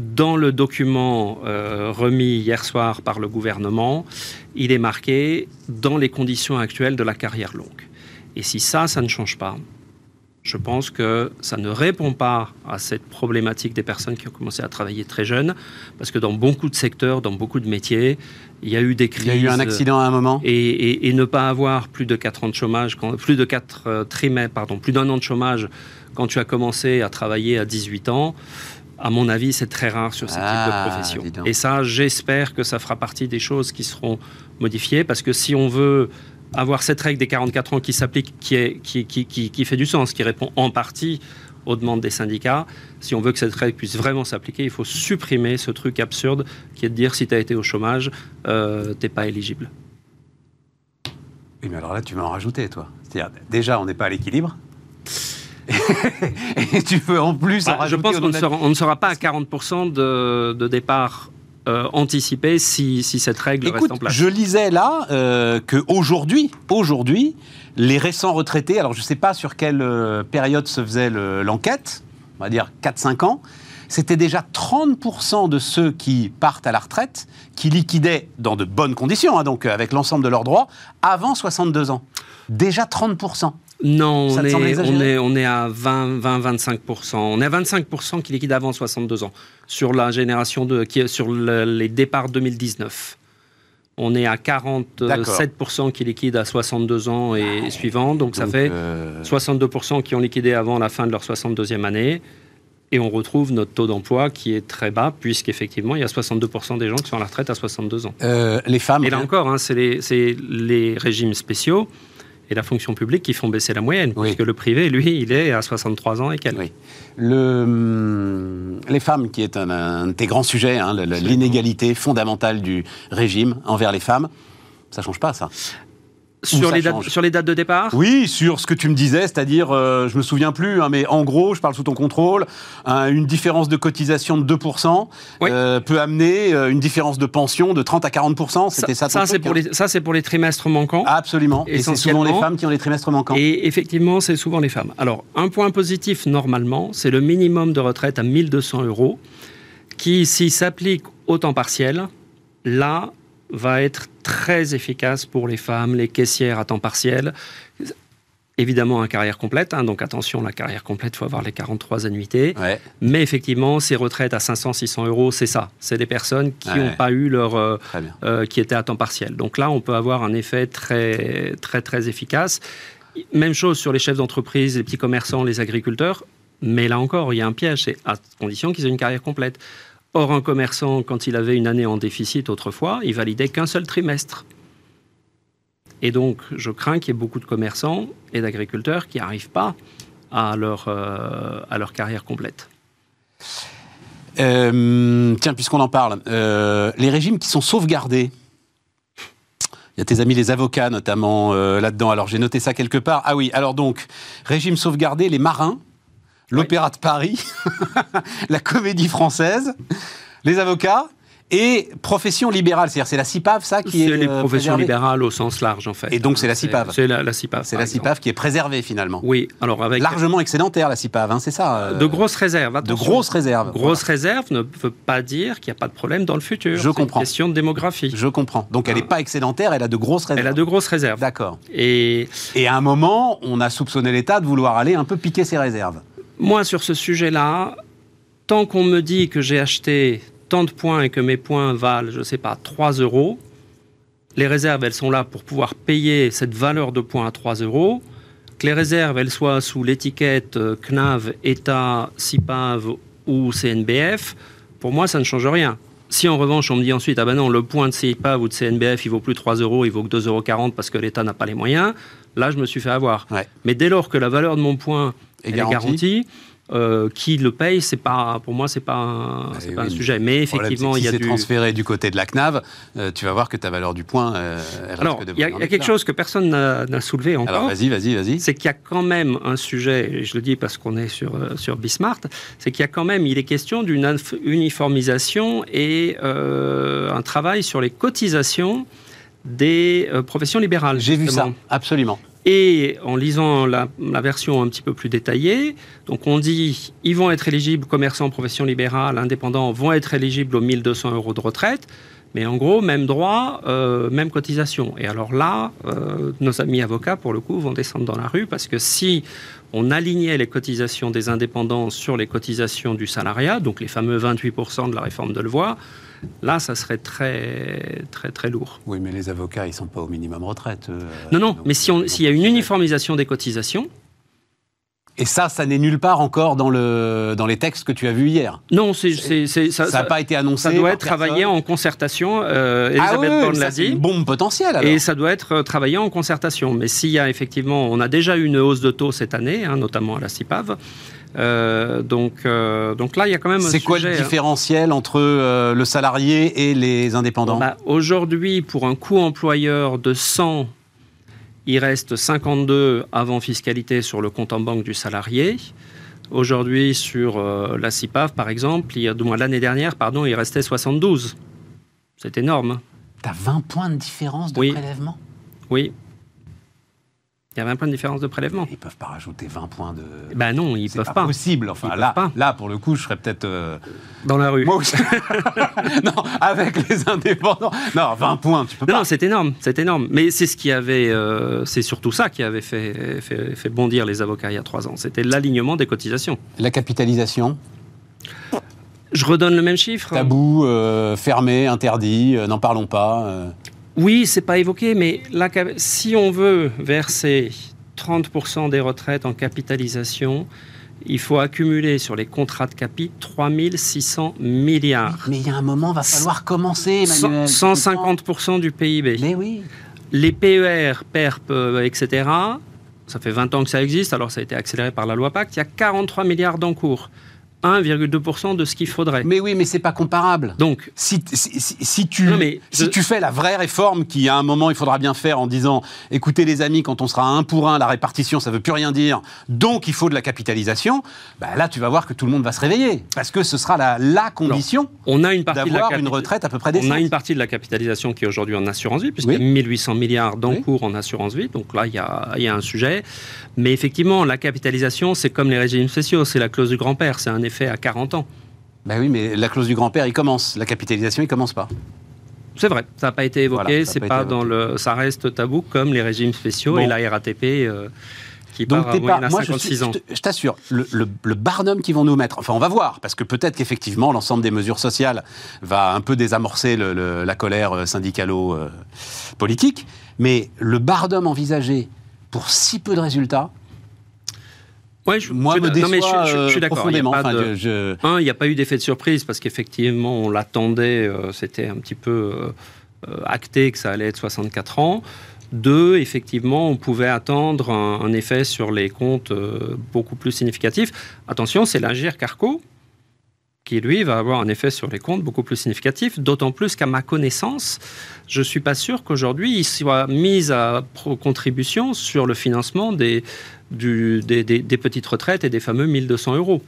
dans le document euh, remis hier soir par le gouvernement, il est marqué dans les conditions actuelles de la carrière longue. Et si ça, ça ne change pas, je pense que ça ne répond pas à cette problématique des personnes qui ont commencé à travailler très jeunes, parce que dans beaucoup de secteurs, dans beaucoup de métiers, il y a eu des crises. Il y a eu un accident à un moment. Et, ne pas avoir plus de 4 ans de chômage, plus de 4 euh, trimestres, pardon, plus d'un an de chômage quand tu as commencé à travailler à 18 ans, à mon avis, c'est très rare sur ce type de ah, profession. Et ça, j'espère que ça fera partie des choses qui seront modifiées, parce que si on veut avoir cette règle des 44 ans qui s'applique, qui, est, qui, qui, qui, fait du sens, qui répond en partie aux demandes des syndicats. Si on veut que cette règle puisse vraiment s'appliquer, il faut supprimer ce truc absurde qui est de dire si tu as été au chômage, euh, t'es pas éligible. Oui, mais alors là, tu vas en rajouter, toi. C'est-à-dire, déjà, on n'est pas à l'équilibre. et tu veux en plus bah, Je pense qu'on ne, sera pas à 40% de, de départ euh, anticiper si, cette règle reste en place Je lisais là euh, qu'aujourd'hui, aujourd'hui, les récents retraités, alors je ne sais pas sur quelle euh, période se faisait l'enquête, on va dire 4-5 ans, c'était déjà 30% de ceux qui partent à la retraite qui liquidaient dans de bonnes conditions, hein, donc avec l'ensemble de leurs droits, avant 62 ans. Déjà 30%. Non, on est, on est, on, est, à 20-25%. On est à 25% qui liquident avant 62 ans sur la génération de, qui, sur les départs 2019. On est à 47% qui liquident à 62 ans et suivants, donc, ça fait euh, 62% qui ont liquidé avant la fin de leur 62e année. Et on retrouve notre taux d'emploi qui est très bas, puisqu'effectivement, il y a 62% des gens qui sont à la retraite à 62 ans. euh, les femmes. Et là encore, hein, c'est les, c'est les régimes spéciaux et la fonction publique qui font baisser la moyenne, Oui. puisque le privé, lui, il est à 63 ans et quelques. Oui. Le, les femmes, qui est un, un de tes grands sujets, hein, l'inégalité fondamentale du régime envers les femmes, ça change pas, ça. Sur les, dates, change sur les dates de départ? Oui, sur ce que tu me disais, c'est-à-dire, euh, je me souviens plus, hein, mais en gros, je parle sous ton contrôle, hein, une différence de cotisation de 2% Oui. euh, peut amener euh, une différence de pension de 30 à 40%. C'était ça, ton ça, c'est truc, pour hein? les, ça, c'est pour les trimestres manquants. Absolument. Et c'est souvent les femmes qui ont les trimestres manquants. Et effectivement, c'est souvent les femmes. Alors, un point positif, normalement, c'est le minimum de retraite à 1200 euros, qui, s'il s'applique au temps partiel, là, va être très efficace pour les femmes, les caissières à temps partiel. Évidemment, en carrière complète, hein, donc attention, la carrière complète, il faut avoir les 43 annuités. Ouais. Mais effectivement, ces retraites à 500, 600 euros, c'est ça. C'est des personnes qui n'ont Ouais. pas eu leur, euh, euh, qui étaient à temps partiel. Donc là, on peut avoir un effet très, très, très efficace. Même chose sur les chefs d'entreprise, les petits commerçants, les agriculteurs. Mais là encore, il y a un piège, c'est à condition qu'ils aient une carrière complète. Or, un commerçant, quand il avait une année en déficit autrefois, il validait qu'un seul trimestre. Et donc, je crains qu'il y ait beaucoup de commerçants et d'agriculteurs qui n'arrivent pas à leur, euh, carrière complète. Euh, tiens, puisqu'on en parle, euh, les régimes qui sont sauvegardés. Il y a tes amis les avocats notamment là-dedans. Alors j'ai noté ça quelque part. Ah oui, alors donc, régime sauvegardé, les marins, l'Opéra de Paris, la Comédie Française, les avocats et profession libérale. C'est-à-dire c'est la CIPAV, ça, qui est C'est les euh, professions préservée libérales au sens large, en fait. Et donc, c'est la CIPAV. C'est la, la CIPAV. C'est la exemple. CIPAV qui est préservée finalement. Oui, alors avec Largement excédentaire, la CIPAV, hein, c'est ça euh, de grosses réserves. de grosses réserves. Grosses réserves ne veut pas dire qu'il n'y a pas de problème dans le futur. Je C'est comprends. Une question de démographie. Je comprends. Donc elle n'est pas excédentaire, elle a de grosses réserves. Elle a de grosses réserves. D'accord. Et Et à un moment, on a soupçonné l'État de vouloir aller un peu piquer ses réserves. Moi, sur ce sujet-là, tant qu'on me dit que j'ai acheté tant de points et que mes points valent, je ne sais pas, 3 euros, les réserves, elles sont là pour pouvoir payer cette valeur de points à 3 euros. Que les réserves, elles soient sous l'étiquette euh, CNAV, État, CIPAV ou CNBF, pour moi, ça ne change rien. Si en revanche, on me dit ensuite, ah ben non, le point de CIPAV ou de CNBF, il vaut plus 3 euros, il vaut que 2,40 euros parce que l'État n'a pas les moyens, là, je me suis fait avoir. Ouais. Mais dès lors que la valeur de mon point Et garantie. euh, qui le paye, c'est pas, pour moi, c'est pas, un, pas un sujet. Mais effectivement, il y a si c'est du. transféré du côté de la CNAV, euh, tu vas voir que ta valeur du point, euh, elle Alors, il y a, y quelque chose que personne n'a soulevé encore. Alors vas-y, vas-y, vas-y. c'est qu'il y a quand même un sujet, et je le dis parce qu'on est sur, euh, sur Bismart, c'est qu'il y a quand même, il est question d'une uniformisation et un travail sur les cotisations des professions libérales. J'ai vu ça, absolument. Et en lisant la, version un petit peu plus détaillée, donc on dit ils vont être éligibles, commerçants, professions libérales, indépendants vont être éligibles aux 1200 euros de retraite, mais en gros, même droit, euh, même cotisation. Et alors là, euh, nos amis avocats, pour le coup, vont descendre dans la rue parce que si on alignait les cotisations des indépendants sur les cotisations du salariat, donc les fameux 28% de la réforme de Levoix, là, ça serait très, très, très lourd. Oui, mais les avocats, ils sont pas au minimum retraite. euh, Non, non, donc, mais si on- donc, s'il y a une uniformisation des cotisations, Et ça, ça n'est nulle part encore dans, le, dans les textes que tu as vus hier. Non, c'est, c'est- c'est- ça, Ça n'a pas été annoncé. ça doit être travaillé en concertation. euh, Ah Elisabeth oui, Borne l'a c'est dit. une bombe potentielle alors. Et ça doit être euh, travaillé en concertation. Mais s'il y a effectivement, on a déjà eu une hausse de taux cette année, hein, notamment à la CIPAV. Euh, donc, euh, donc là, il y a quand même un C'est quoi sujet, le hein. différentiel entre euh, le salarié et les indépendants? Bah, Aujourd'hui, pour un coût employeur de 100, il reste 52 avant fiscalité sur le compte en banque du salarié. Aujourd'hui, sur euh, la CIPAV, par exemple, il y a, du moins l'année dernière, pardon, il restait 72. C'est énorme. hein. T'as 20 points de différence de Oui. prélèvement? Oui. Il y avait un point de différence de prélèvement. Ils peuvent pas rajouter 20 points de. Ben non, ils c'est peuvent pas, pas. possible. Enfin, Ils là, pas. là, pour le coup, je serais peut-être. euh, Dans la rue. Moi aussi. non, avec les indépendants. Non, 20 points, tu peux Non, pas. non, c'est énorme, c'est énorme. Mais c'est ce qui avait, euh, c'est surtout ça qui avait fait, fait, fait bondir les avocats il y a trois ans. C'était l'alignement des cotisations. La capitalisation, Je redonne le même chiffre. tabou, euh, fermé, interdit, n'en parlons pas. Euh. Oui, c'est pas évoqué, mais si on veut verser 30% des retraites en capitalisation, il faut accumuler sur les contrats de capi 3600 milliards. Mais il y a un moment, va falloir commencer, Emmanuel. 150% du PIB. Mais oui. Les PER, PERP, euh, etc., ça fait 20 ans que ça existe, alors ça a été accéléré par la loi Pacte, il y a 43 milliards d'encours. 1,2% de ce qu'il faudrait. Mais oui, mais c'est pas comparable. Donc, si, si, tu, si tu fais la vraie réforme qui, à un moment, il faudra bien faire en disant, écoutez les amis, quand on sera un pour un, la répartition, ça veut plus rien dire, donc il faut de la capitalisation, bah là, tu vas voir que tout le monde va se réveiller. Parce que ce sera la, la condition d'avoir une retraite à peu près décente. On a une partie de la capitalisation qui est aujourd'hui en assurance vie, puisqu'il y a 1800 milliards d'encours en assurance vie. Donc là, il y a, y a un sujet. Mais effectivement, la capitalisation, c'est comme les régimes spéciaux, c'est la clause du grand-père, c'est un effet à 40 ans. Ben oui, mais la clause du grand-père, il commence. La capitalisation, il commence pas. C'est vrai, ça n'a pas été évoqué, c'est pas, dans le, ça reste tabou comme les régimes spéciaux et la RATP. Euh, qui Donc part pas, moi, 56 je, ans. Je t'assure, le, le, barnum qu'ils vont nous mettre, enfin on va voir, parce que peut-être qu'effectivement l'ensemble des mesures sociales va un peu désamorcer la colère euh, syndicalo-politique, euh, mais le barnum envisagé pour si peu de résultats, Ouais, je, Moi, me déçoit, je, suis d'accord. Il n'y a, pas eu d'effet de surprise parce qu'effectivement, on l'attendait, euh, c'était un petit peu euh, acté que ça allait être 64 ans. Deux, effectivement, on pouvait attendre un, effet sur les comptes euh, beaucoup plus significatif. Attention, c'est l'Agir Carco qui, lui, va avoir un effet sur les comptes beaucoup plus significatif, d'autant plus qu'à ma connaissance, je ne suis pas sûr qu'aujourd'hui, il soit mis à contribution sur le financement des, des, petites retraites et des fameux 1200 euros.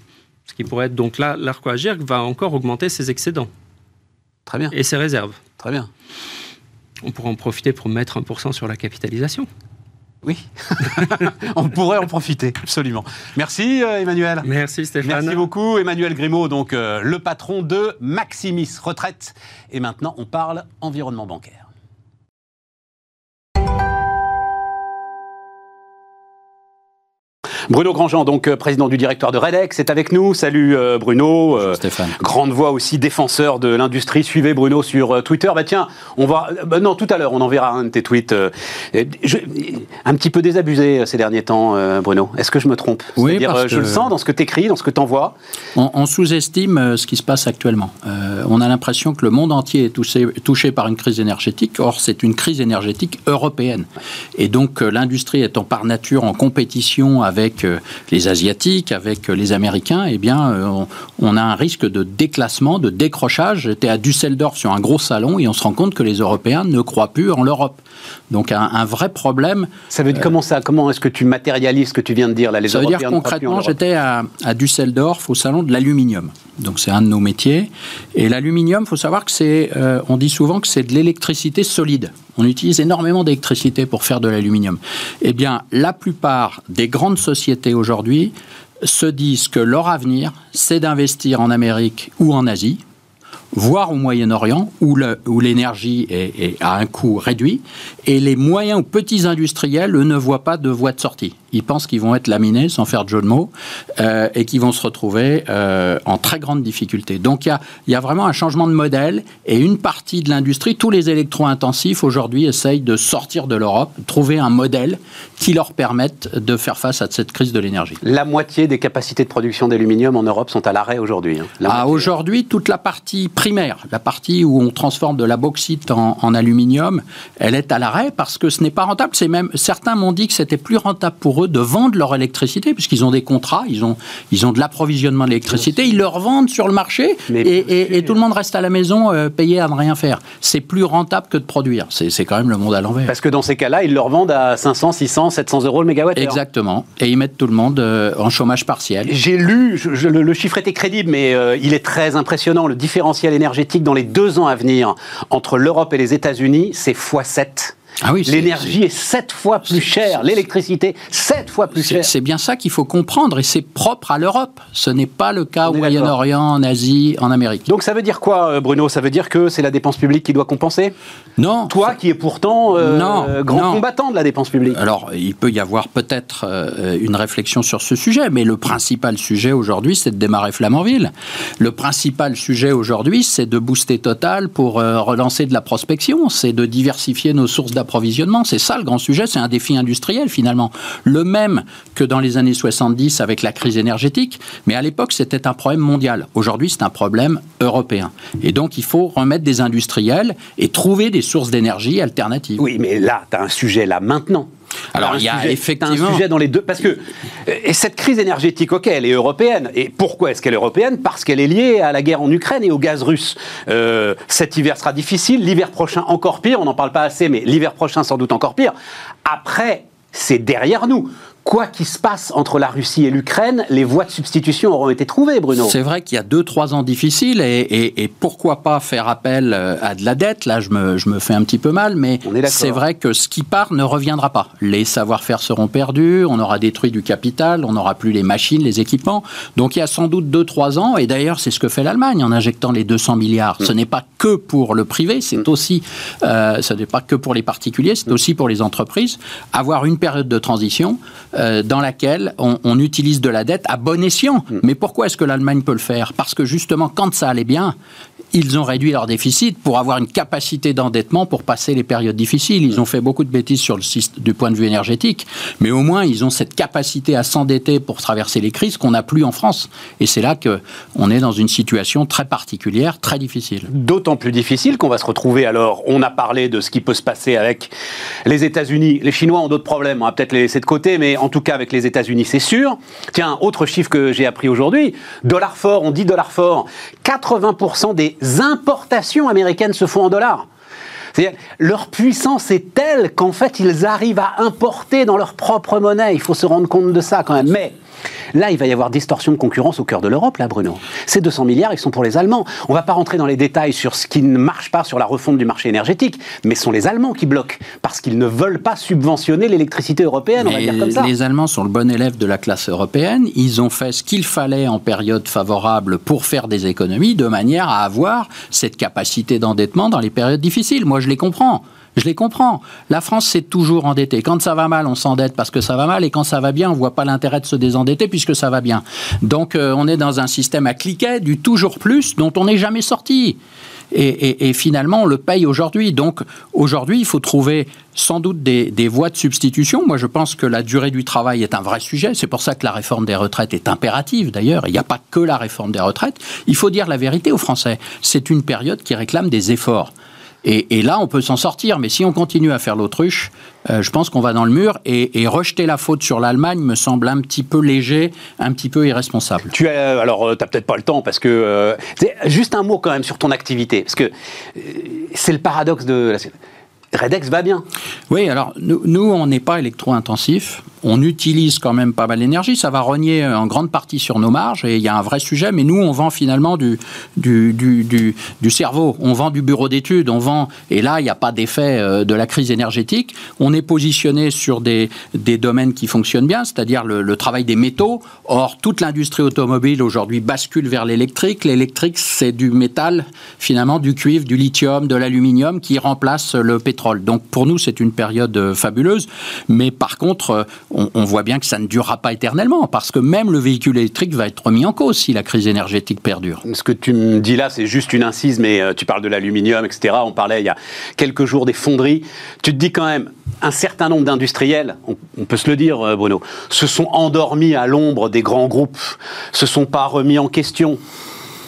Ce qui pourrait être donc là, l'ARCOAGIR va encore augmenter ses excédents. Très bien. Et ses réserves. Très bien. On pourrait en profiter pour mettre 1% sur la capitalisation. Oui, on pourrait en profiter, absolument. Merci euh, Emmanuel. Merci Stéphane. Merci beaucoup Emmanuel Grimaud, donc euh, le patron de Maximis Retraite. Et maintenant, on parle environnement bancaire. Bruno Grandjean, donc euh, président du directoire de Redex, est avec nous. Salut euh, Bruno. Euh, Stéphane. Grande voix aussi, défenseur de l'industrie. Suivez Bruno sur Twitter. Bah tiens, on va. Bah, non, tout à l'heure, on enverra un de tes tweets. un petit peu désabusé ces derniers temps, Bruno. Est-ce que je me trompe? Oui, parce je le sens dans ce que tu écris, dans ce que tu envoies. On, sous-estime ce qui se passe actuellement. on a l'impression que le monde entier est touché, touché par une crise énergétique. Or, c'est une crise énergétique européenne. Et donc, l'industrie étant par nature en compétition avec les Asiatiques, avec les Américains, eh bien, euh, on, a un risque de déclassement, de décrochage. J'étais à Düsseldorf sur un gros salon et on se rend compte que les Européens ne croient plus en l'Europe. Donc un, vrai problème. Ça veut dire comment ça Comment est-ce que tu matérialises ce que tu viens de dire là? Les Ça veut dire concrètement, j'étais à, à, Düsseldorf au salon de l'aluminium. Donc c'est un de nos métiers. Et l'aluminium, faut savoir que c'est, euh, on dit souvent que c'est de l'électricité solide. On utilise énormément d'électricité pour faire de l'aluminium. Eh bien, la plupart des grandes sociétés aujourd'hui se disent que leur avenir, c'est d'investir en Amérique ou en Asie, voire au Moyen-Orient, où l'énergie est, à un coût réduit, et les moyens ou petits industriels, eux, ne voient pas de voie de sortie ils pensent qu'ils vont être laminés, sans faire de jeu de mots, euh, et qu'ils vont se retrouver euh, en très grande difficulté. Donc il y a, vraiment un changement de modèle, et une partie de l'industrie, tous les électro-intensifs aujourd'hui essayent de sortir de l'Europe, trouver un modèle qui leur permette de faire face à cette crise de l'énergie. La moitié des capacités de production d'aluminium en Europe sont à l'arrêt aujourd'hui. Hein. Ah, aujourd'hui, toute la partie primaire, la partie où on transforme de la bauxite en, en aluminium, elle est à l'arrêt parce que ce n'est pas rentable. C'est même certains m'ont dit que c'était plus rentable pour eux de vendre leur électricité, puisqu'ils ont des contrats, ils ont, ils ont de l'approvisionnement d'électricité, ils leur vendent sur le marché et, tout le monde reste à la maison euh, payé à ne rien faire. C'est plus rentable que de produire. C'est quand même le monde à l'envers. Parce que dans ces cas-là, ils leur vendent à 500, 600, 700 euros le mégawatt. Exactement. Et ils mettent tout le monde euh, en chômage partiel. J'ai lu, le, chiffre était crédible, mais euh, il est très impressionnant. Le différentiel énergétique dans les deux ans à venir entre l'Europe et les États-Unis, c'est x7 Ah oui, L'énergie est sept fois plus chère, l'électricité sept fois plus chère. c'est bien ça qu'il faut comprendre et c'est propre à l'Europe. Ce n'est pas le cas au Moyen-Orient, en Asie, en Amérique. Donc ça veut dire quoi, euh, Bruno? Ça veut dire que c'est la dépense publique qui doit compenser? Non. Toi qui es pourtant euh, Non, grand non. combattant de la dépense publique. Alors, il peut y avoir peut-être euh, une réflexion sur ce sujet, mais le principal sujet aujourd'hui, c'est de démarrer Flamanville. Le principal sujet aujourd'hui, c'est de booster Total pour euh, relancer de la prospection, c'est de diversifier nos sources d'approvisionnement. C'est ça le grand sujet, c'est un défi industriel finalement. Le même que dans les années 70 avec la crise énergétique, mais à l'époque, c'était un problème mondial. Aujourd'hui, c'est un problème européen. Et donc, il faut remettre des industriels et trouver des sources d'énergie alternatives. Oui, mais là, tu as un sujet là maintenant. Alors, il y a sujet- effectivement- un sujet dans les deux. Parce que euh, et cette crise énergétique, ok, elle est européenne. Et pourquoi est-ce qu'elle est européenne? Parce qu'elle est liée à la guerre en Ukraine et au gaz russe. Euh, cet hiver sera difficile. L'hiver prochain, encore pire. On n'en parle pas assez, mais l'hiver prochain, sans doute encore pire. Après, c'est derrière nous. Quoi qu'il se passe entre la Russie et l'Ukraine, les voies de substitution auront été trouvées, Bruno. C'est vrai qu'il y a deux, trois ans difficiles et, et- et pourquoi pas faire appel euh, à de la dette Là, je me, je me fais un petit peu mal, mais c'est vrai que ce qui part ne reviendra pas. Les savoir-faire seront perdus, on aura détruit du capital, on n'aura plus les machines, les équipements. Donc il y a sans doute deux, trois ans, et d'ailleurs c'est ce que fait l'Allemagne en injectant les 200 milliards. Ce n'est pas que pour le privé, c'est aussi, euh, ce n'est pas que pour les particuliers, c'est aussi pour les entreprises, avoir une période de transition euh, dans laquelle on, on utilise de la dette à bon escient. Mais pourquoi est-ce que l'Allemagne peut le faire? Parce que justement, quand ça allait bien, ils ont réduit leur déficit pour avoir une capacité d'endettement pour passer les périodes difficiles. Ils ont fait beaucoup de bêtises sur le du point de vue énergétique, mais au moins ils ont cette capacité à s'endetter pour traverser les crises qu'on n'a plus en France. Et c'est là que on est dans une situation très particulière, très difficile. D'autant plus difficile qu'on va se retrouver alors. On a parlé de ce qui peut se passer avec les États-Unis. Les Chinois ont d'autres problèmes. On va peut-être les laisser de côté, mais en tout cas avec les États-Unis, c'est sûr. Tiens, autre chiffre que j'ai appris aujourd'hui dollar fort. On dit dollar fort. 80% des importations américaines se font en dollars. Leur puissance est telle qu'en fait, ils arrivent à importer dans leur propre monnaie. Il faut se rendre compte de ça quand même. Mais là, il va y avoir distorsion de concurrence au cœur de l'Europe, là, Bruno. Ces 200 milliards, ils sont pour les Allemands. On ne va pas rentrer dans les détails sur ce qui ne marche pas sur la refonte du marché énergétique, mais ce sont les Allemands qui bloquent parce qu'ils ne veulent pas subventionner l'électricité européenne, on va dire comme ça. les Allemands sont le bon élève de la classe européenne. Ils ont fait ce qu'il fallait en période favorable pour faire des économies, de manière à avoir cette capacité d'endettement dans les périodes difficiles. Moi, je les comprends. Je les comprends. La France s'est toujours endettée. Quand ça va mal, on s'endette parce que ça va mal, et quand ça va bien, on voit pas l'intérêt de se désendetter puisque ça va bien. Donc, euh, on est dans un système à cliquet du toujours plus dont on n'est jamais sorti. Et finalement, on le paye aujourd'hui. Donc, aujourd'hui, il faut trouver sans doute des, des voies de substitution. Moi, je pense que la durée du travail est un vrai sujet. C'est pour ça que la réforme des retraites est impérative, d'ailleurs. Il n'y a pas que la réforme des retraites. Il faut dire la vérité aux Français. C'est une période qui réclame des efforts. Et, là, on peut s'en sortir. Mais si on continue à faire l'autruche, euh, je pense qu'on va dans le mur. Et, et rejeter la faute sur l'Allemagne me semble un petit peu léger, un petit peu irresponsable. Tu as, alors, tu n'as peut-être pas le temps parce que. euh, juste un mot quand même sur ton activité. Parce que euh, c'est le paradoxe de. la- Redex va bien. Oui, alors nous, nous, on n'est pas électro-intensif. On utilise quand même pas mal d'énergie. Ça va rogner en grande partie sur nos marges et il y a un vrai sujet. Mais nous, on vend finalement du, du, du, du- cerveau. On vend du bureau d'études. On vend. Et là, il n'y a pas d'effet euh, de la crise énergétique. On est positionné sur des, des domaines qui fonctionnent bien, c'est-à-dire le travail des métaux. Or, toute l'industrie automobile aujourd'hui bascule vers l'électrique. L'électrique, c'est du métal, finalement, du cuivre, du lithium, de l'aluminium qui remplace le pétrole. Donc, pour nous, c'est une période euh, fabuleuse. Mais par contre, euh, on, voit bien que ça ne durera pas éternellement parce que même le véhicule électrique va être remis en cause si la crise énergétique perdure. Ce que tu me dis là, c'est juste une incise, mais euh, tu parles de l'aluminium, etc. On parlait il y a quelques jours des fonderies. Tu te dis quand même, un certain nombre d'industriels, on, peut se le dire, Bruno, se sont endormis à l'ombre des grands groupes, se sont pas remis en question.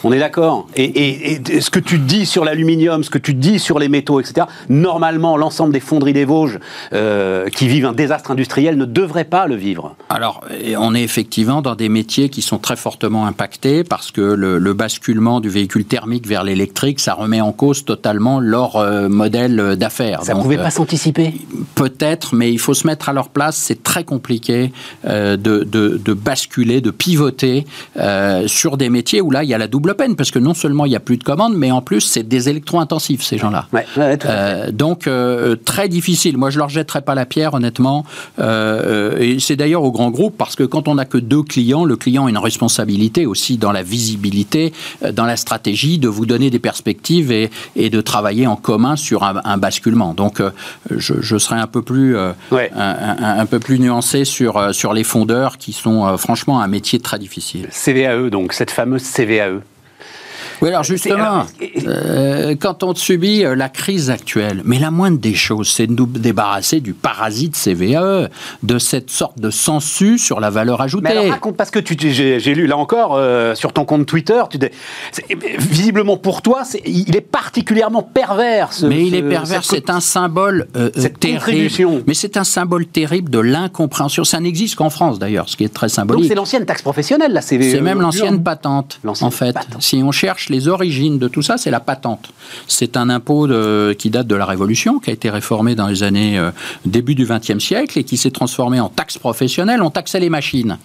On est d'accord et, et- et ce que tu dis sur l'aluminium, ce que tu dis sur les métaux, etc., normalement, l'ensemble des fonderies des Vosges euh, qui vivent un désastre industriel ne devraient pas le vivre. Alors, on est effectivement dans des métiers qui sont très fortement impactés parce que le, le basculement du véhicule thermique vers l'électrique, ça remet en cause totalement leur euh, modèle d'affaires. Ça ne pouvait euh, pas s'anticiper? Peut-être, mais il faut se mettre à leur place. C'est très compliqué de, de- de basculer, de pivoter sur des métiers où là, il y a la double double peine, parce que non seulement il n'y a plus de commandes, mais en plus, c'est des électro-intensifs, ces gens-là. Euh, donc, euh, très difficile. Moi, je leur jetterai pas la pierre, honnêtement. Euh, et c'est d'ailleurs au grand groupe, parce que quand on n'a que deux clients, le client a une responsabilité aussi dans la visibilité, dans la stratégie, de vous donner des perspectives et, et de travailler en commun sur un, basculement. Donc, je, je, serai un peu plus, un, un, peu plus nuancé sur, sur les fondeurs qui sont franchement un métier très difficile. CVAE, donc cette fameuse CVAE. Oui, alors justement, euh, quand on subit euh, la crise actuelle, mais la moindre des choses, c'est de nous débarrasser du parasite CVAE, de cette sorte de sensu sur la valeur ajoutée. Mais alors raconte, parce que j'ai lu là encore euh, sur ton compte Twitter, tu visiblement pour toi, il est particulièrement pervers. mais il est pervers, c'est un symbole terrible. Mais c'est un symbole terrible de l'incompréhension. Ça n'existe qu'en France d'ailleurs, ce qui est très symbolique. Donc c'est l'ancienne taxe professionnelle, la CVAE. C'est même l'ancienne patente, en fait. Si on cherche les origines de tout ça, c'est la patente. C'est un impôt qui date de la Révolution, qui a été réformé dans les années euh, début du XXe siècle et qui s'est transformé en taxe professionnelle. On taxait les machines.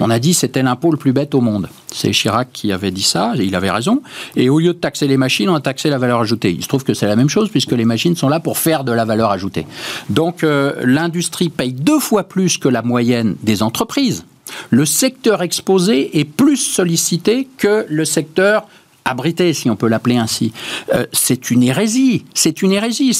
On a dit c'était l'impôt le plus bête au monde. C'est Chirac qui avait dit ça, et il avait raison. Et au lieu de taxer les machines, on a taxé la valeur ajoutée. Il se trouve que c'est la même chose puisque les machines sont là pour faire de la valeur ajoutée. Donc euh, l'industrie paye deux fois plus que la moyenne des entreprises. Le secteur exposé est plus sollicité que le secteur abrité, si on peut l'appeler ainsi. Euh, c'est une hérésie. C'est une hérésie.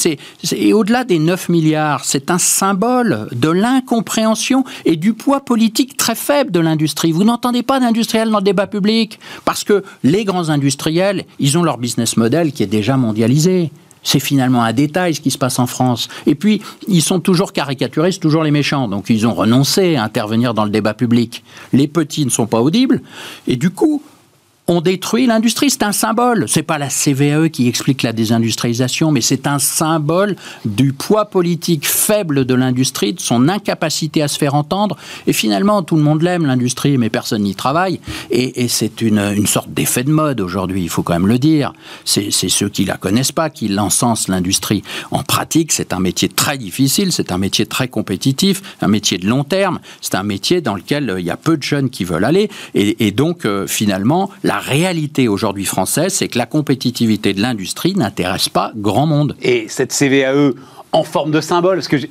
Et au-delà des 9 milliards, c'est un symbole de l'incompréhension et du poids politique très faible de l'industrie. Vous n'entendez pas d'industriels dans le débat public parce que les grands industriels, ils ont leur business model qui est déjà mondialisé. C'est finalement un détail ce qui se passe en France. Et puis, ils sont toujours caricaturistes, toujours les méchants. Donc, ils ont renoncé à intervenir dans le débat public. Les petits ne sont pas audibles. Et du coup, on détruit l'industrie. C'est un symbole. C'est pas la CVE qui explique la désindustrialisation, mais c'est un symbole du poids politique faible de l'industrie, de son incapacité à se faire entendre. Et finalement, tout le monde l'aime, l'industrie, mais personne n'y travaille. Et, c'est une, sorte d'effet de mode aujourd'hui, il faut quand même le dire. C'est ceux qui la connaissent pas qui l'encensent, l'industrie. En pratique, c'est un métier très difficile, c'est un métier très compétitif, un métier de long terme. C'est un métier dans lequel euh, il y a peu de jeunes qui veulent aller. Et, donc, euh, finalement, la réalité aujourd'hui française, c'est que la compétitivité de l'industrie n'intéresse pas grand monde. Et cette CVAE, en forme de symbole. Parce que j'ai,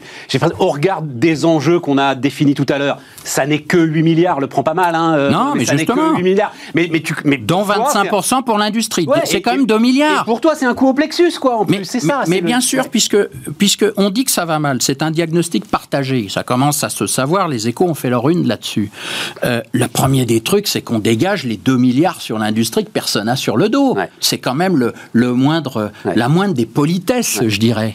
au regard des enjeux qu'on a définis tout à l'heure, ça n'est que 8 milliards, le prend pas mal. Hein, euh, non, mais, ça n'est que 8 milliards. Mais, mais, tu, mais Dont 25% pour l'industrie. c'est quand même 2 milliards. pour toi, c'est un coup au plexus, quoi. En mais, c'est ça. Mais, bien sûr, puisque, puisque on dit que ça va mal, c'est un diagnostic partagé. Ça commence à se savoir. Les échos ont fait leur une là-dessus. Euh, le premier des trucs, c'est qu'on dégage les 2 milliards sur l'industrie que personne n'a sur le dos. C'est quand même le, le moindre, la moindre des politesses, je dirais.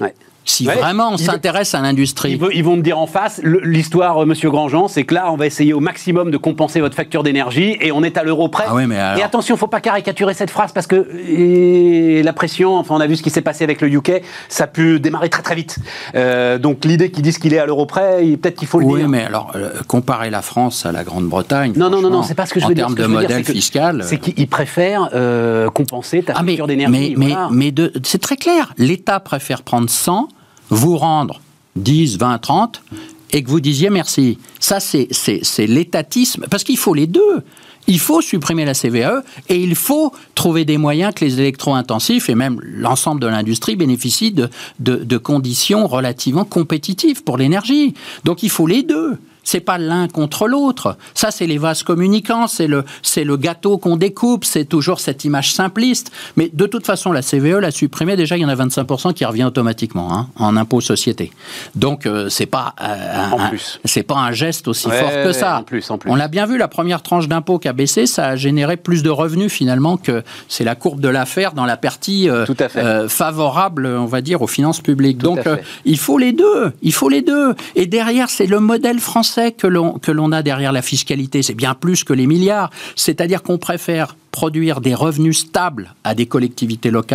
Si vraiment on s'intéresse à l'industrie. Ils, vont me dire en face, l'histoire, euh, monsieur Grandjean, c'est que là, on va essayer au maximum de compenser votre facture d'énergie et on est à l'euro près. Ah et attention, il ne faut pas caricaturer cette phrase parce que la pression, enfin, on a vu ce qui s'est passé avec le UK, ça a pu démarrer très très vite. Euh, donc l'idée qu'ils disent qu'il est à l'euro près, peut-être qu'il faut le dire. Oui, mais alors, euh, comparer la France à la Grande-Bretagne. Non, non, non, non, c'est pas ce que je veux dire. En termes de modèle fiscal. C'est qu'ils préfèrent compenser ta ah, facture d'énergie. Mais, mais, mais c'est très clair. L'État préfère prendre 100 vous rendre 10, 20, 30 et que vous disiez merci. Ça, c'est l'étatisme, parce qu'il faut les deux. Il faut supprimer la CVE et il faut trouver des moyens que les électro-intensifs et même l'ensemble de l'industrie bénéficient de, de, conditions relativement compétitives pour l'énergie. Donc il faut les deux. C'est pas l'un contre l'autre. Ça, c'est les vases communicants, c'est le, c'est le gâteau qu'on découpe, c'est toujours cette image simpliste. Mais de toute façon, la CVE l'a supprimée. Déjà, il y en a 25% qui revient automatiquement hein, en impôt société. Donc, euh, c'est pas euh, un, c'est pas un geste aussi fort que ça. En plus, en plus. On l'a bien vu, la première tranche d'impôt qui a baissé, ça a généré plus de revenus finalement que c'est la courbe de l'affaire dans la partie euh, favorable, on va dire, aux finances publiques. Donc, il faut les deux. Il faut les deux. Et derrière, c'est le modèle français que l'on a derrière la fiscalité. C'est bien plus que les milliards. C'est-à-dire qu'on préfère produire des revenus stables à des collectivités locales,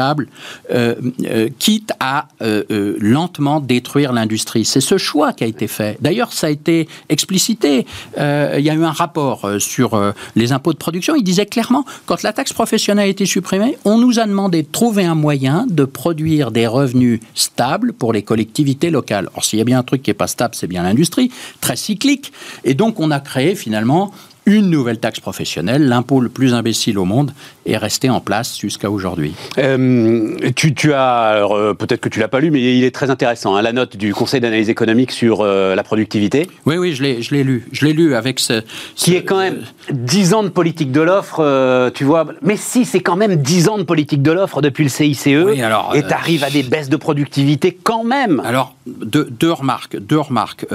euh, euh, quitte à euh, lentement détruire l'industrie. C'est ce choix qui a été fait. D'ailleurs, ça a été explicité. il y a eu un rapport sur les impôts de production. Il disait clairement, quand la taxe professionnelle a été supprimée, on nous a demandé de trouver un moyen de produire des revenus stables pour les collectivités locales. Or, s'il y a bien un truc qui n'est pas stable, c'est bien l'industrie, très cyclique. Et donc, on a créé finalement une nouvelle taxe professionnelle, l'impôt le plus imbécile au monde, est resté en place jusqu'à aujourd'hui. Euh, tu, tu, as, euh, peut-être que tu l'as pas lu, mais il est très intéressant, hein, la note du Conseil d'analyse économique sur euh, la productivité. Oui, oui, je l'ai, je l'ai lu. Je l'ai lu avec ce, Qui est quand même 10 ans de politique de l'offre, tu vois. Mais si, c'est quand même 10 ans de politique de l'offre depuis le CICE. Oui, alors, et tu arrives à des baisses de productivité quand même. Alors, deux, remarques. Deux remarques.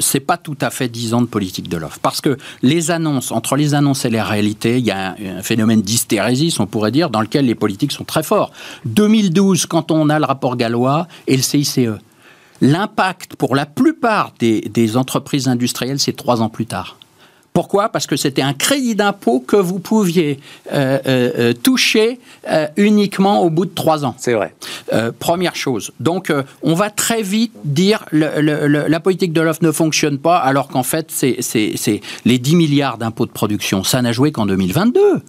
c'est pas tout à fait 10 ans de politique de l'offre. Parce que les annonces, entre les annonces et les réalités, il y a un, phénomène d'hystérésie, on pourrait dire, dans lequel les politiques sont très forts. 2012, quand on a le rapport gallois et le CICE. L'impact pour la plupart des, des entreprises industrielles, c'est trois ans plus tard. Pourquoi? Parce que c'était un crédit d'impôt que vous pouviez euh, euh, euh toucher euh, uniquement au bout de trois ans. C'est vrai. Première chose. Donc, on va très vite dire le, le, le, la politique de l'offre ne fonctionne pas, alors qu'en fait, c'est les 10 milliards d'impôts de production. Ça n'a joué qu'en 2022.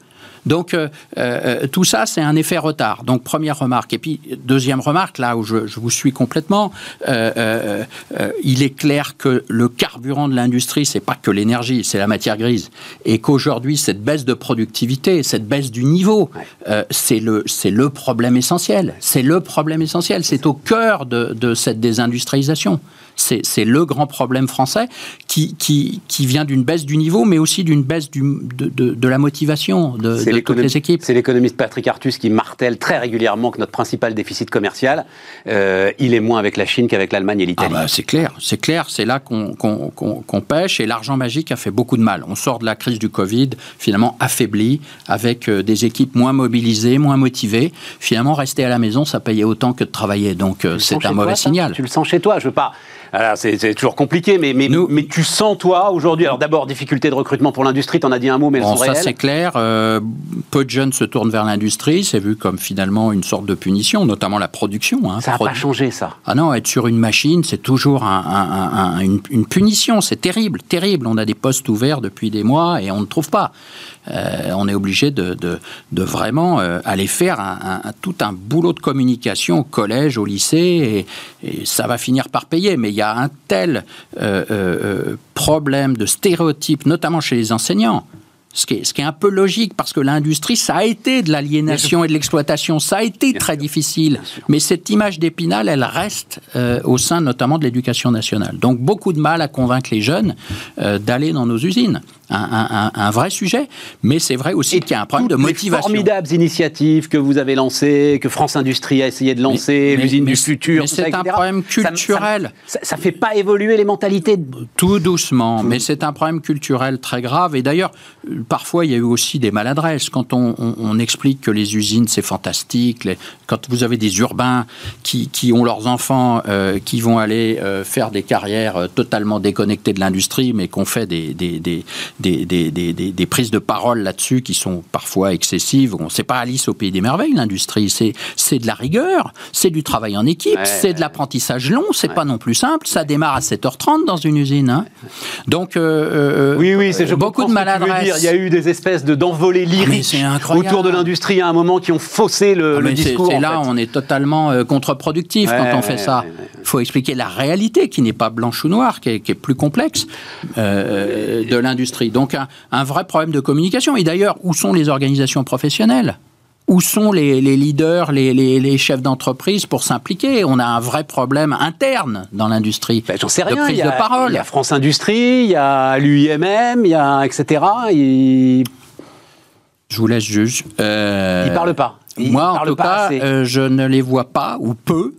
Donc euh, euh, tout ça, c'est un effet retard. Donc première remarque. Et puis deuxième remarque, là où je, je vous suis complètement, euh, euh, euh il est clair que le carburant de l'industrie, c'est pas que l'énergie, c'est la matière grise, et qu'aujourd'hui cette baisse de productivité, cette baisse du niveau, ouais. c'est le c'est le problème essentiel. C'est le problème essentiel. C'est au cœur de, de cette désindustrialisation. C'est le grand problème français qui, qui, qui vient d'une baisse du niveau, mais aussi d'une baisse du, de, de, de, la motivation de, de toutes les équipes. C'est l'économiste Patrick Artus qui martèle très régulièrement que notre principal déficit commercial, euh, il est moins avec la Chine qu'avec l'Allemagne et l'Italie. Ah bah c'est clair, c'est clair, c'est là qu'on qu qu qu pêche et l'argent magique a fait beaucoup de mal. On sort de la crise du Covid finalement affaibli, avec euh, des équipes moins mobilisées, moins motivées. Finalement, rester à la maison, ça payait autant que de travailler. Donc euh, c'est un mauvais toi, signal. Tu le sens chez toi, je veux pas c'est toujours compliqué, mais, mais, Nous, mais tu sens, toi, aujourd'hui, alors d'abord, difficulté de recrutement pour l'industrie, tu en as dit un mot, mais elles bon, sont ça, c'est clair. Euh, peu de jeunes se tournent vers l'industrie. C'est vu comme finalement une sorte de punition, notamment la production. Hein, ça n'a pas changé, ça. Ah non, être sur une machine, c'est toujours un, un, un, une, une, punition. C'est terrible, terrible. On a des postes ouverts depuis des mois et on ne trouve pas. Euh, on est obligé de, de, de vraiment euh, aller faire un, tout un boulot de communication au collège, au lycée, et, et ça va finir par payer. Mais il y a un tel euh, problème de stéréotypes, notamment chez les enseignants. Ce qui, est, ce qui, est, un peu logique parce que l'industrie, ça a été de l'aliénation et de l'exploitation, ça a été très difficile. Mais cette image d'épinal, elle reste euh, au sein notamment de l'éducation nationale. Donc beaucoup de mal à convaincre les jeunes euh, d'aller dans nos usines. Un, un, un, vrai sujet, mais c'est vrai aussi qu'il y a un problème de motivation. Les formidables initiatives que vous avez lancées, que France Industrie a essayé de lancer, l'usine du futur, c'est un problème culturel. Ça, ça, fait pas évoluer les mentalités. Tout doucement, Tout. mais c'est un problème culturel très grave. Et d'ailleurs, parfois, il y a eu aussi des maladresses. Quand on, on, on explique que les usines, c'est fantastique, les, quand vous avez des urbains qui, qui ont leurs enfants euh, qui vont aller euh, faire des carrières euh, totalement déconnectées de l'industrie, mais qu'on fait des, des, des, des, des, des prises de parole là-dessus qui sont parfois excessives. On sait pas Alice au pays des merveilles, l'industrie. C'est de la rigueur, c'est du travail en équipe, ouais, c'est de l'apprentissage long, c'est ouais. pas non plus simple. Ça démarre à 7h30 dans une usine. Hein. Donc, euh, oui, oui, c'est beaucoup de maladresse. Il y a eu des espèces de d'envolées lyriques ah, autour de l'industrie à un moment qui ont faussé le, ah, le discours. C'est là, fait. on est totalement euh, contre-productif ouais, quand on fait ça. Il faut expliquer la réalité qui n'est pas blanche ou noire, qui est, qui est plus complexe euh, de l'industrie. Donc, un, un vrai problème de communication. Et d'ailleurs, où sont les organisations professionnelles? Où sont les, les leaders, les, les, les chefs d'entreprise pour s'impliquer? On a un vrai problème interne dans l'industrie. Ben, J'en sais rien. De prise il y a, de parole. Il y a France Industrie, il y a l'UIMM, il y a etc. Je vous laisse juge. Euh, il parle pas. Il moi, en tout cas, euh, je ne les vois pas ou peu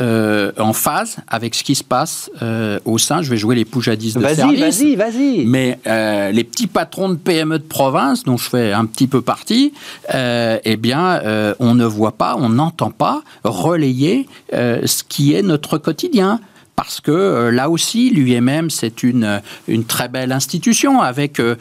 euh, en phase avec ce qui se passe euh, au sein. Je vais jouer les poujadistes de service. Vas-y, vas-y, Mais euh, les petits patrons de PME de province, dont je fais un petit peu partie, eh bien, on ne voit pas, on n'entend pas relayer ce qui est notre quotidien parce que euh, là aussi, l'UMM, c'est une, une très belle institution avec euh,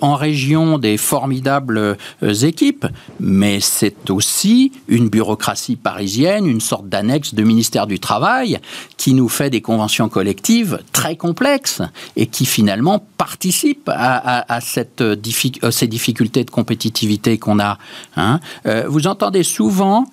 en région des formidables euh, équipes, mais c'est aussi une bureaucratie parisienne, une sorte d'annexe de ministère du Travail qui nous fait des conventions collectives très complexes et qui finalement participent à, cette ces difficultés de compétitivité qu'on a. Hein. vous entendez souvent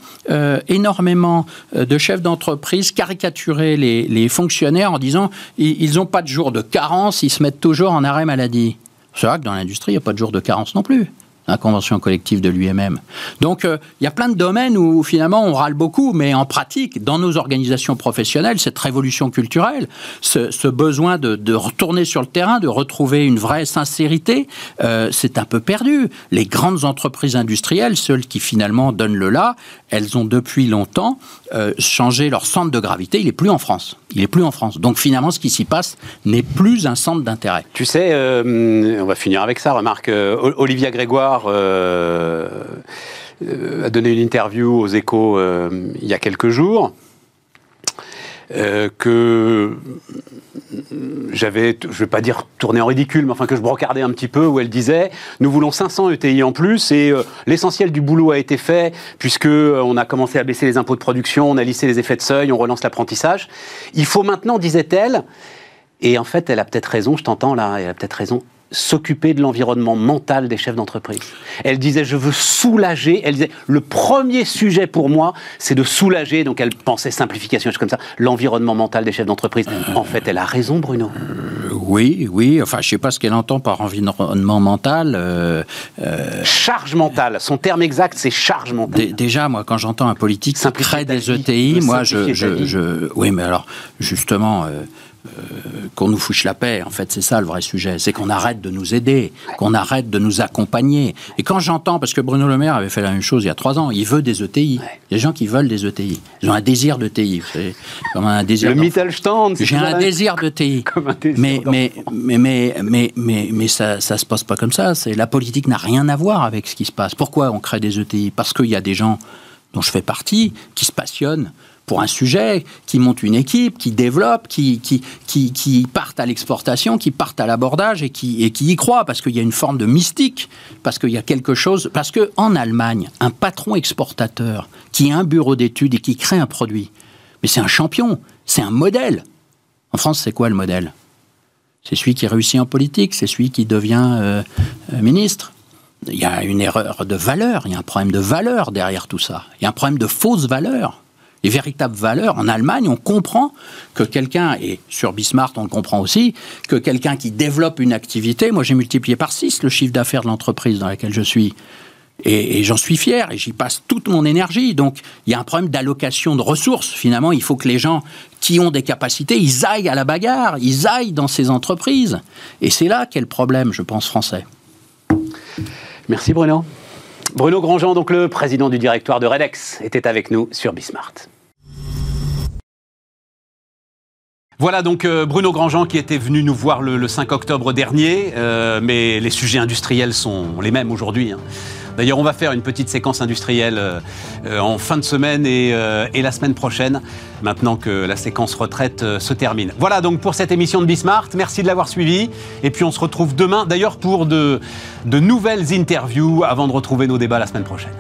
énormément de chefs d'entreprise caricaturer les, les fonctionnaires en disant ils n'ont pas de jour de carence, ils se mettent toujours en arrêt maladie. C'est vrai que dans l'industrie, il n'y a pas de jour de carence non plus la convention collective de l'UMM. Donc euh, il y a plein de domaines où finalement on râle beaucoup, mais en pratique, dans nos organisations professionnelles, cette révolution culturelle, ce, besoin de, retourner sur le terrain, de retrouver une vraie sincérité, euh, c'est un peu perdu. Les grandes entreprises industrielles, celles qui finalement donnent le là, elles ont depuis longtemps euh, changé leur centre de gravité. Il n'est plus en France. Il n'est plus en France. Donc finalement, ce qui s'y passe n'est plus un centre d'intérêt. Tu sais, on va finir avec ça. Remarque, Olivia Grégoire euh, euh, a donné une interview aux échos euh, il y a quelques jours. que j'avais, je ne vais pas dire tourné en ridicule, mais enfin que je brocardais un petit peu, où elle disait nous voulons 500 ETI en plus et l'essentiel du boulot a été fait puisque on a commencé à baisser les impôts de production, on a lissé les effets de seuil, on relance l'apprentissage. Il faut maintenant, disait-elle, et en fait elle a peut-être raison, je t'entends là, elle a peut-être raison, s'occuper de l'environnement mental des chefs d'entreprise. Elle disait, je veux soulager. Elle disait, le premier sujet pour moi, c'est de soulager. Donc elle pensait simplification, comme ça, l'environnement mental des chefs d'entreprise. En fait, elle a raison, Bruno. Euh, oui, oui. Enfin, je sais pas ce qu'elle entend par environnement mental. Euh, euh, charge mentale. Son terme exact, c'est charge mentale. déjà, moi, quand j'entends un politique qui crée des ETI, moi, je, je, oui, mais alors, justement. Euh, qu'on nous fouche la paix. En fait, c'est ça le vrai sujet. C'est qu'on arrête de nous aider, qu'on arrête de nous accompagner. Et quand j'entends, parce que Bruno Le Maire avait fait la même chose il y a trois ans, il veut des ETI. Il y a des gens qui veulent des ETI. Ils ont un désir d'ETI. Comme un désir. Le Mittelstand. J'ai un désir d'ETI. Mais, mais, mais, mais, mais, mais, mais ça, ça se passe pas comme ça. C'est la politique n'a rien à voir avec ce qui se passe. Pourquoi on crée des ETI Parce qu'il y a des gens dont je fais partie qui se passionnent pour un sujet, qui montent une équipe, qui développent, qui, qui, qui, partent à l'exportation, qui partent à l'abordage et qui, et qui y croient, parce qu'il y a une forme de mystique, parce qu'il y a quelque chose, parce qu'en Allemagne, un patron exportateur qui a un bureau d'études et qui crée un produit, mais c'est un champion, c'est un modèle. En France, c'est quoi le modèle? C'est celui qui réussit en politique, c'est celui qui devient euh, euh, ministre. Il y a une erreur de valeur, il y a un problème de valeur derrière tout ça. Il y a un problème de fausse valeur les véritables valeurs. En Allemagne, on comprend que quelqu'un, et sur Bismarck, on le comprend aussi, que quelqu'un qui développe une activité, moi j'ai multiplié par 6 le chiffre d'affaires de l'entreprise dans laquelle je suis. Et, j'en suis fier et j'y passe toute mon énergie. Donc il y a un problème d'allocation de ressources. Finalement, il faut que les gens qui ont des capacités, ils aillent à la bagarre, ils aillent dans ces entreprises. Et c'est là qu'est le problème, je pense, français. Merci Bruno. Bruno Grandjean, donc le président du directoire de Redex, était avec nous sur Bismart. Voilà donc euh, Bruno Grandjean qui était venu nous voir le, 5 octobre dernier, euh, mais les sujets industriels sont les mêmes aujourd'hui. Hein. D'ailleurs, on va faire une petite séquence industrielle euh, euh, en fin de semaine euh, et, la semaine prochaine, maintenant que la séquence retraite se termine. Voilà donc pour cette émission de Bismart. Merci de l'avoir suivi. Et puis on se retrouve demain, d'ailleurs, pour de nouvelles interviews avant de retrouver nos débats la semaine prochaine.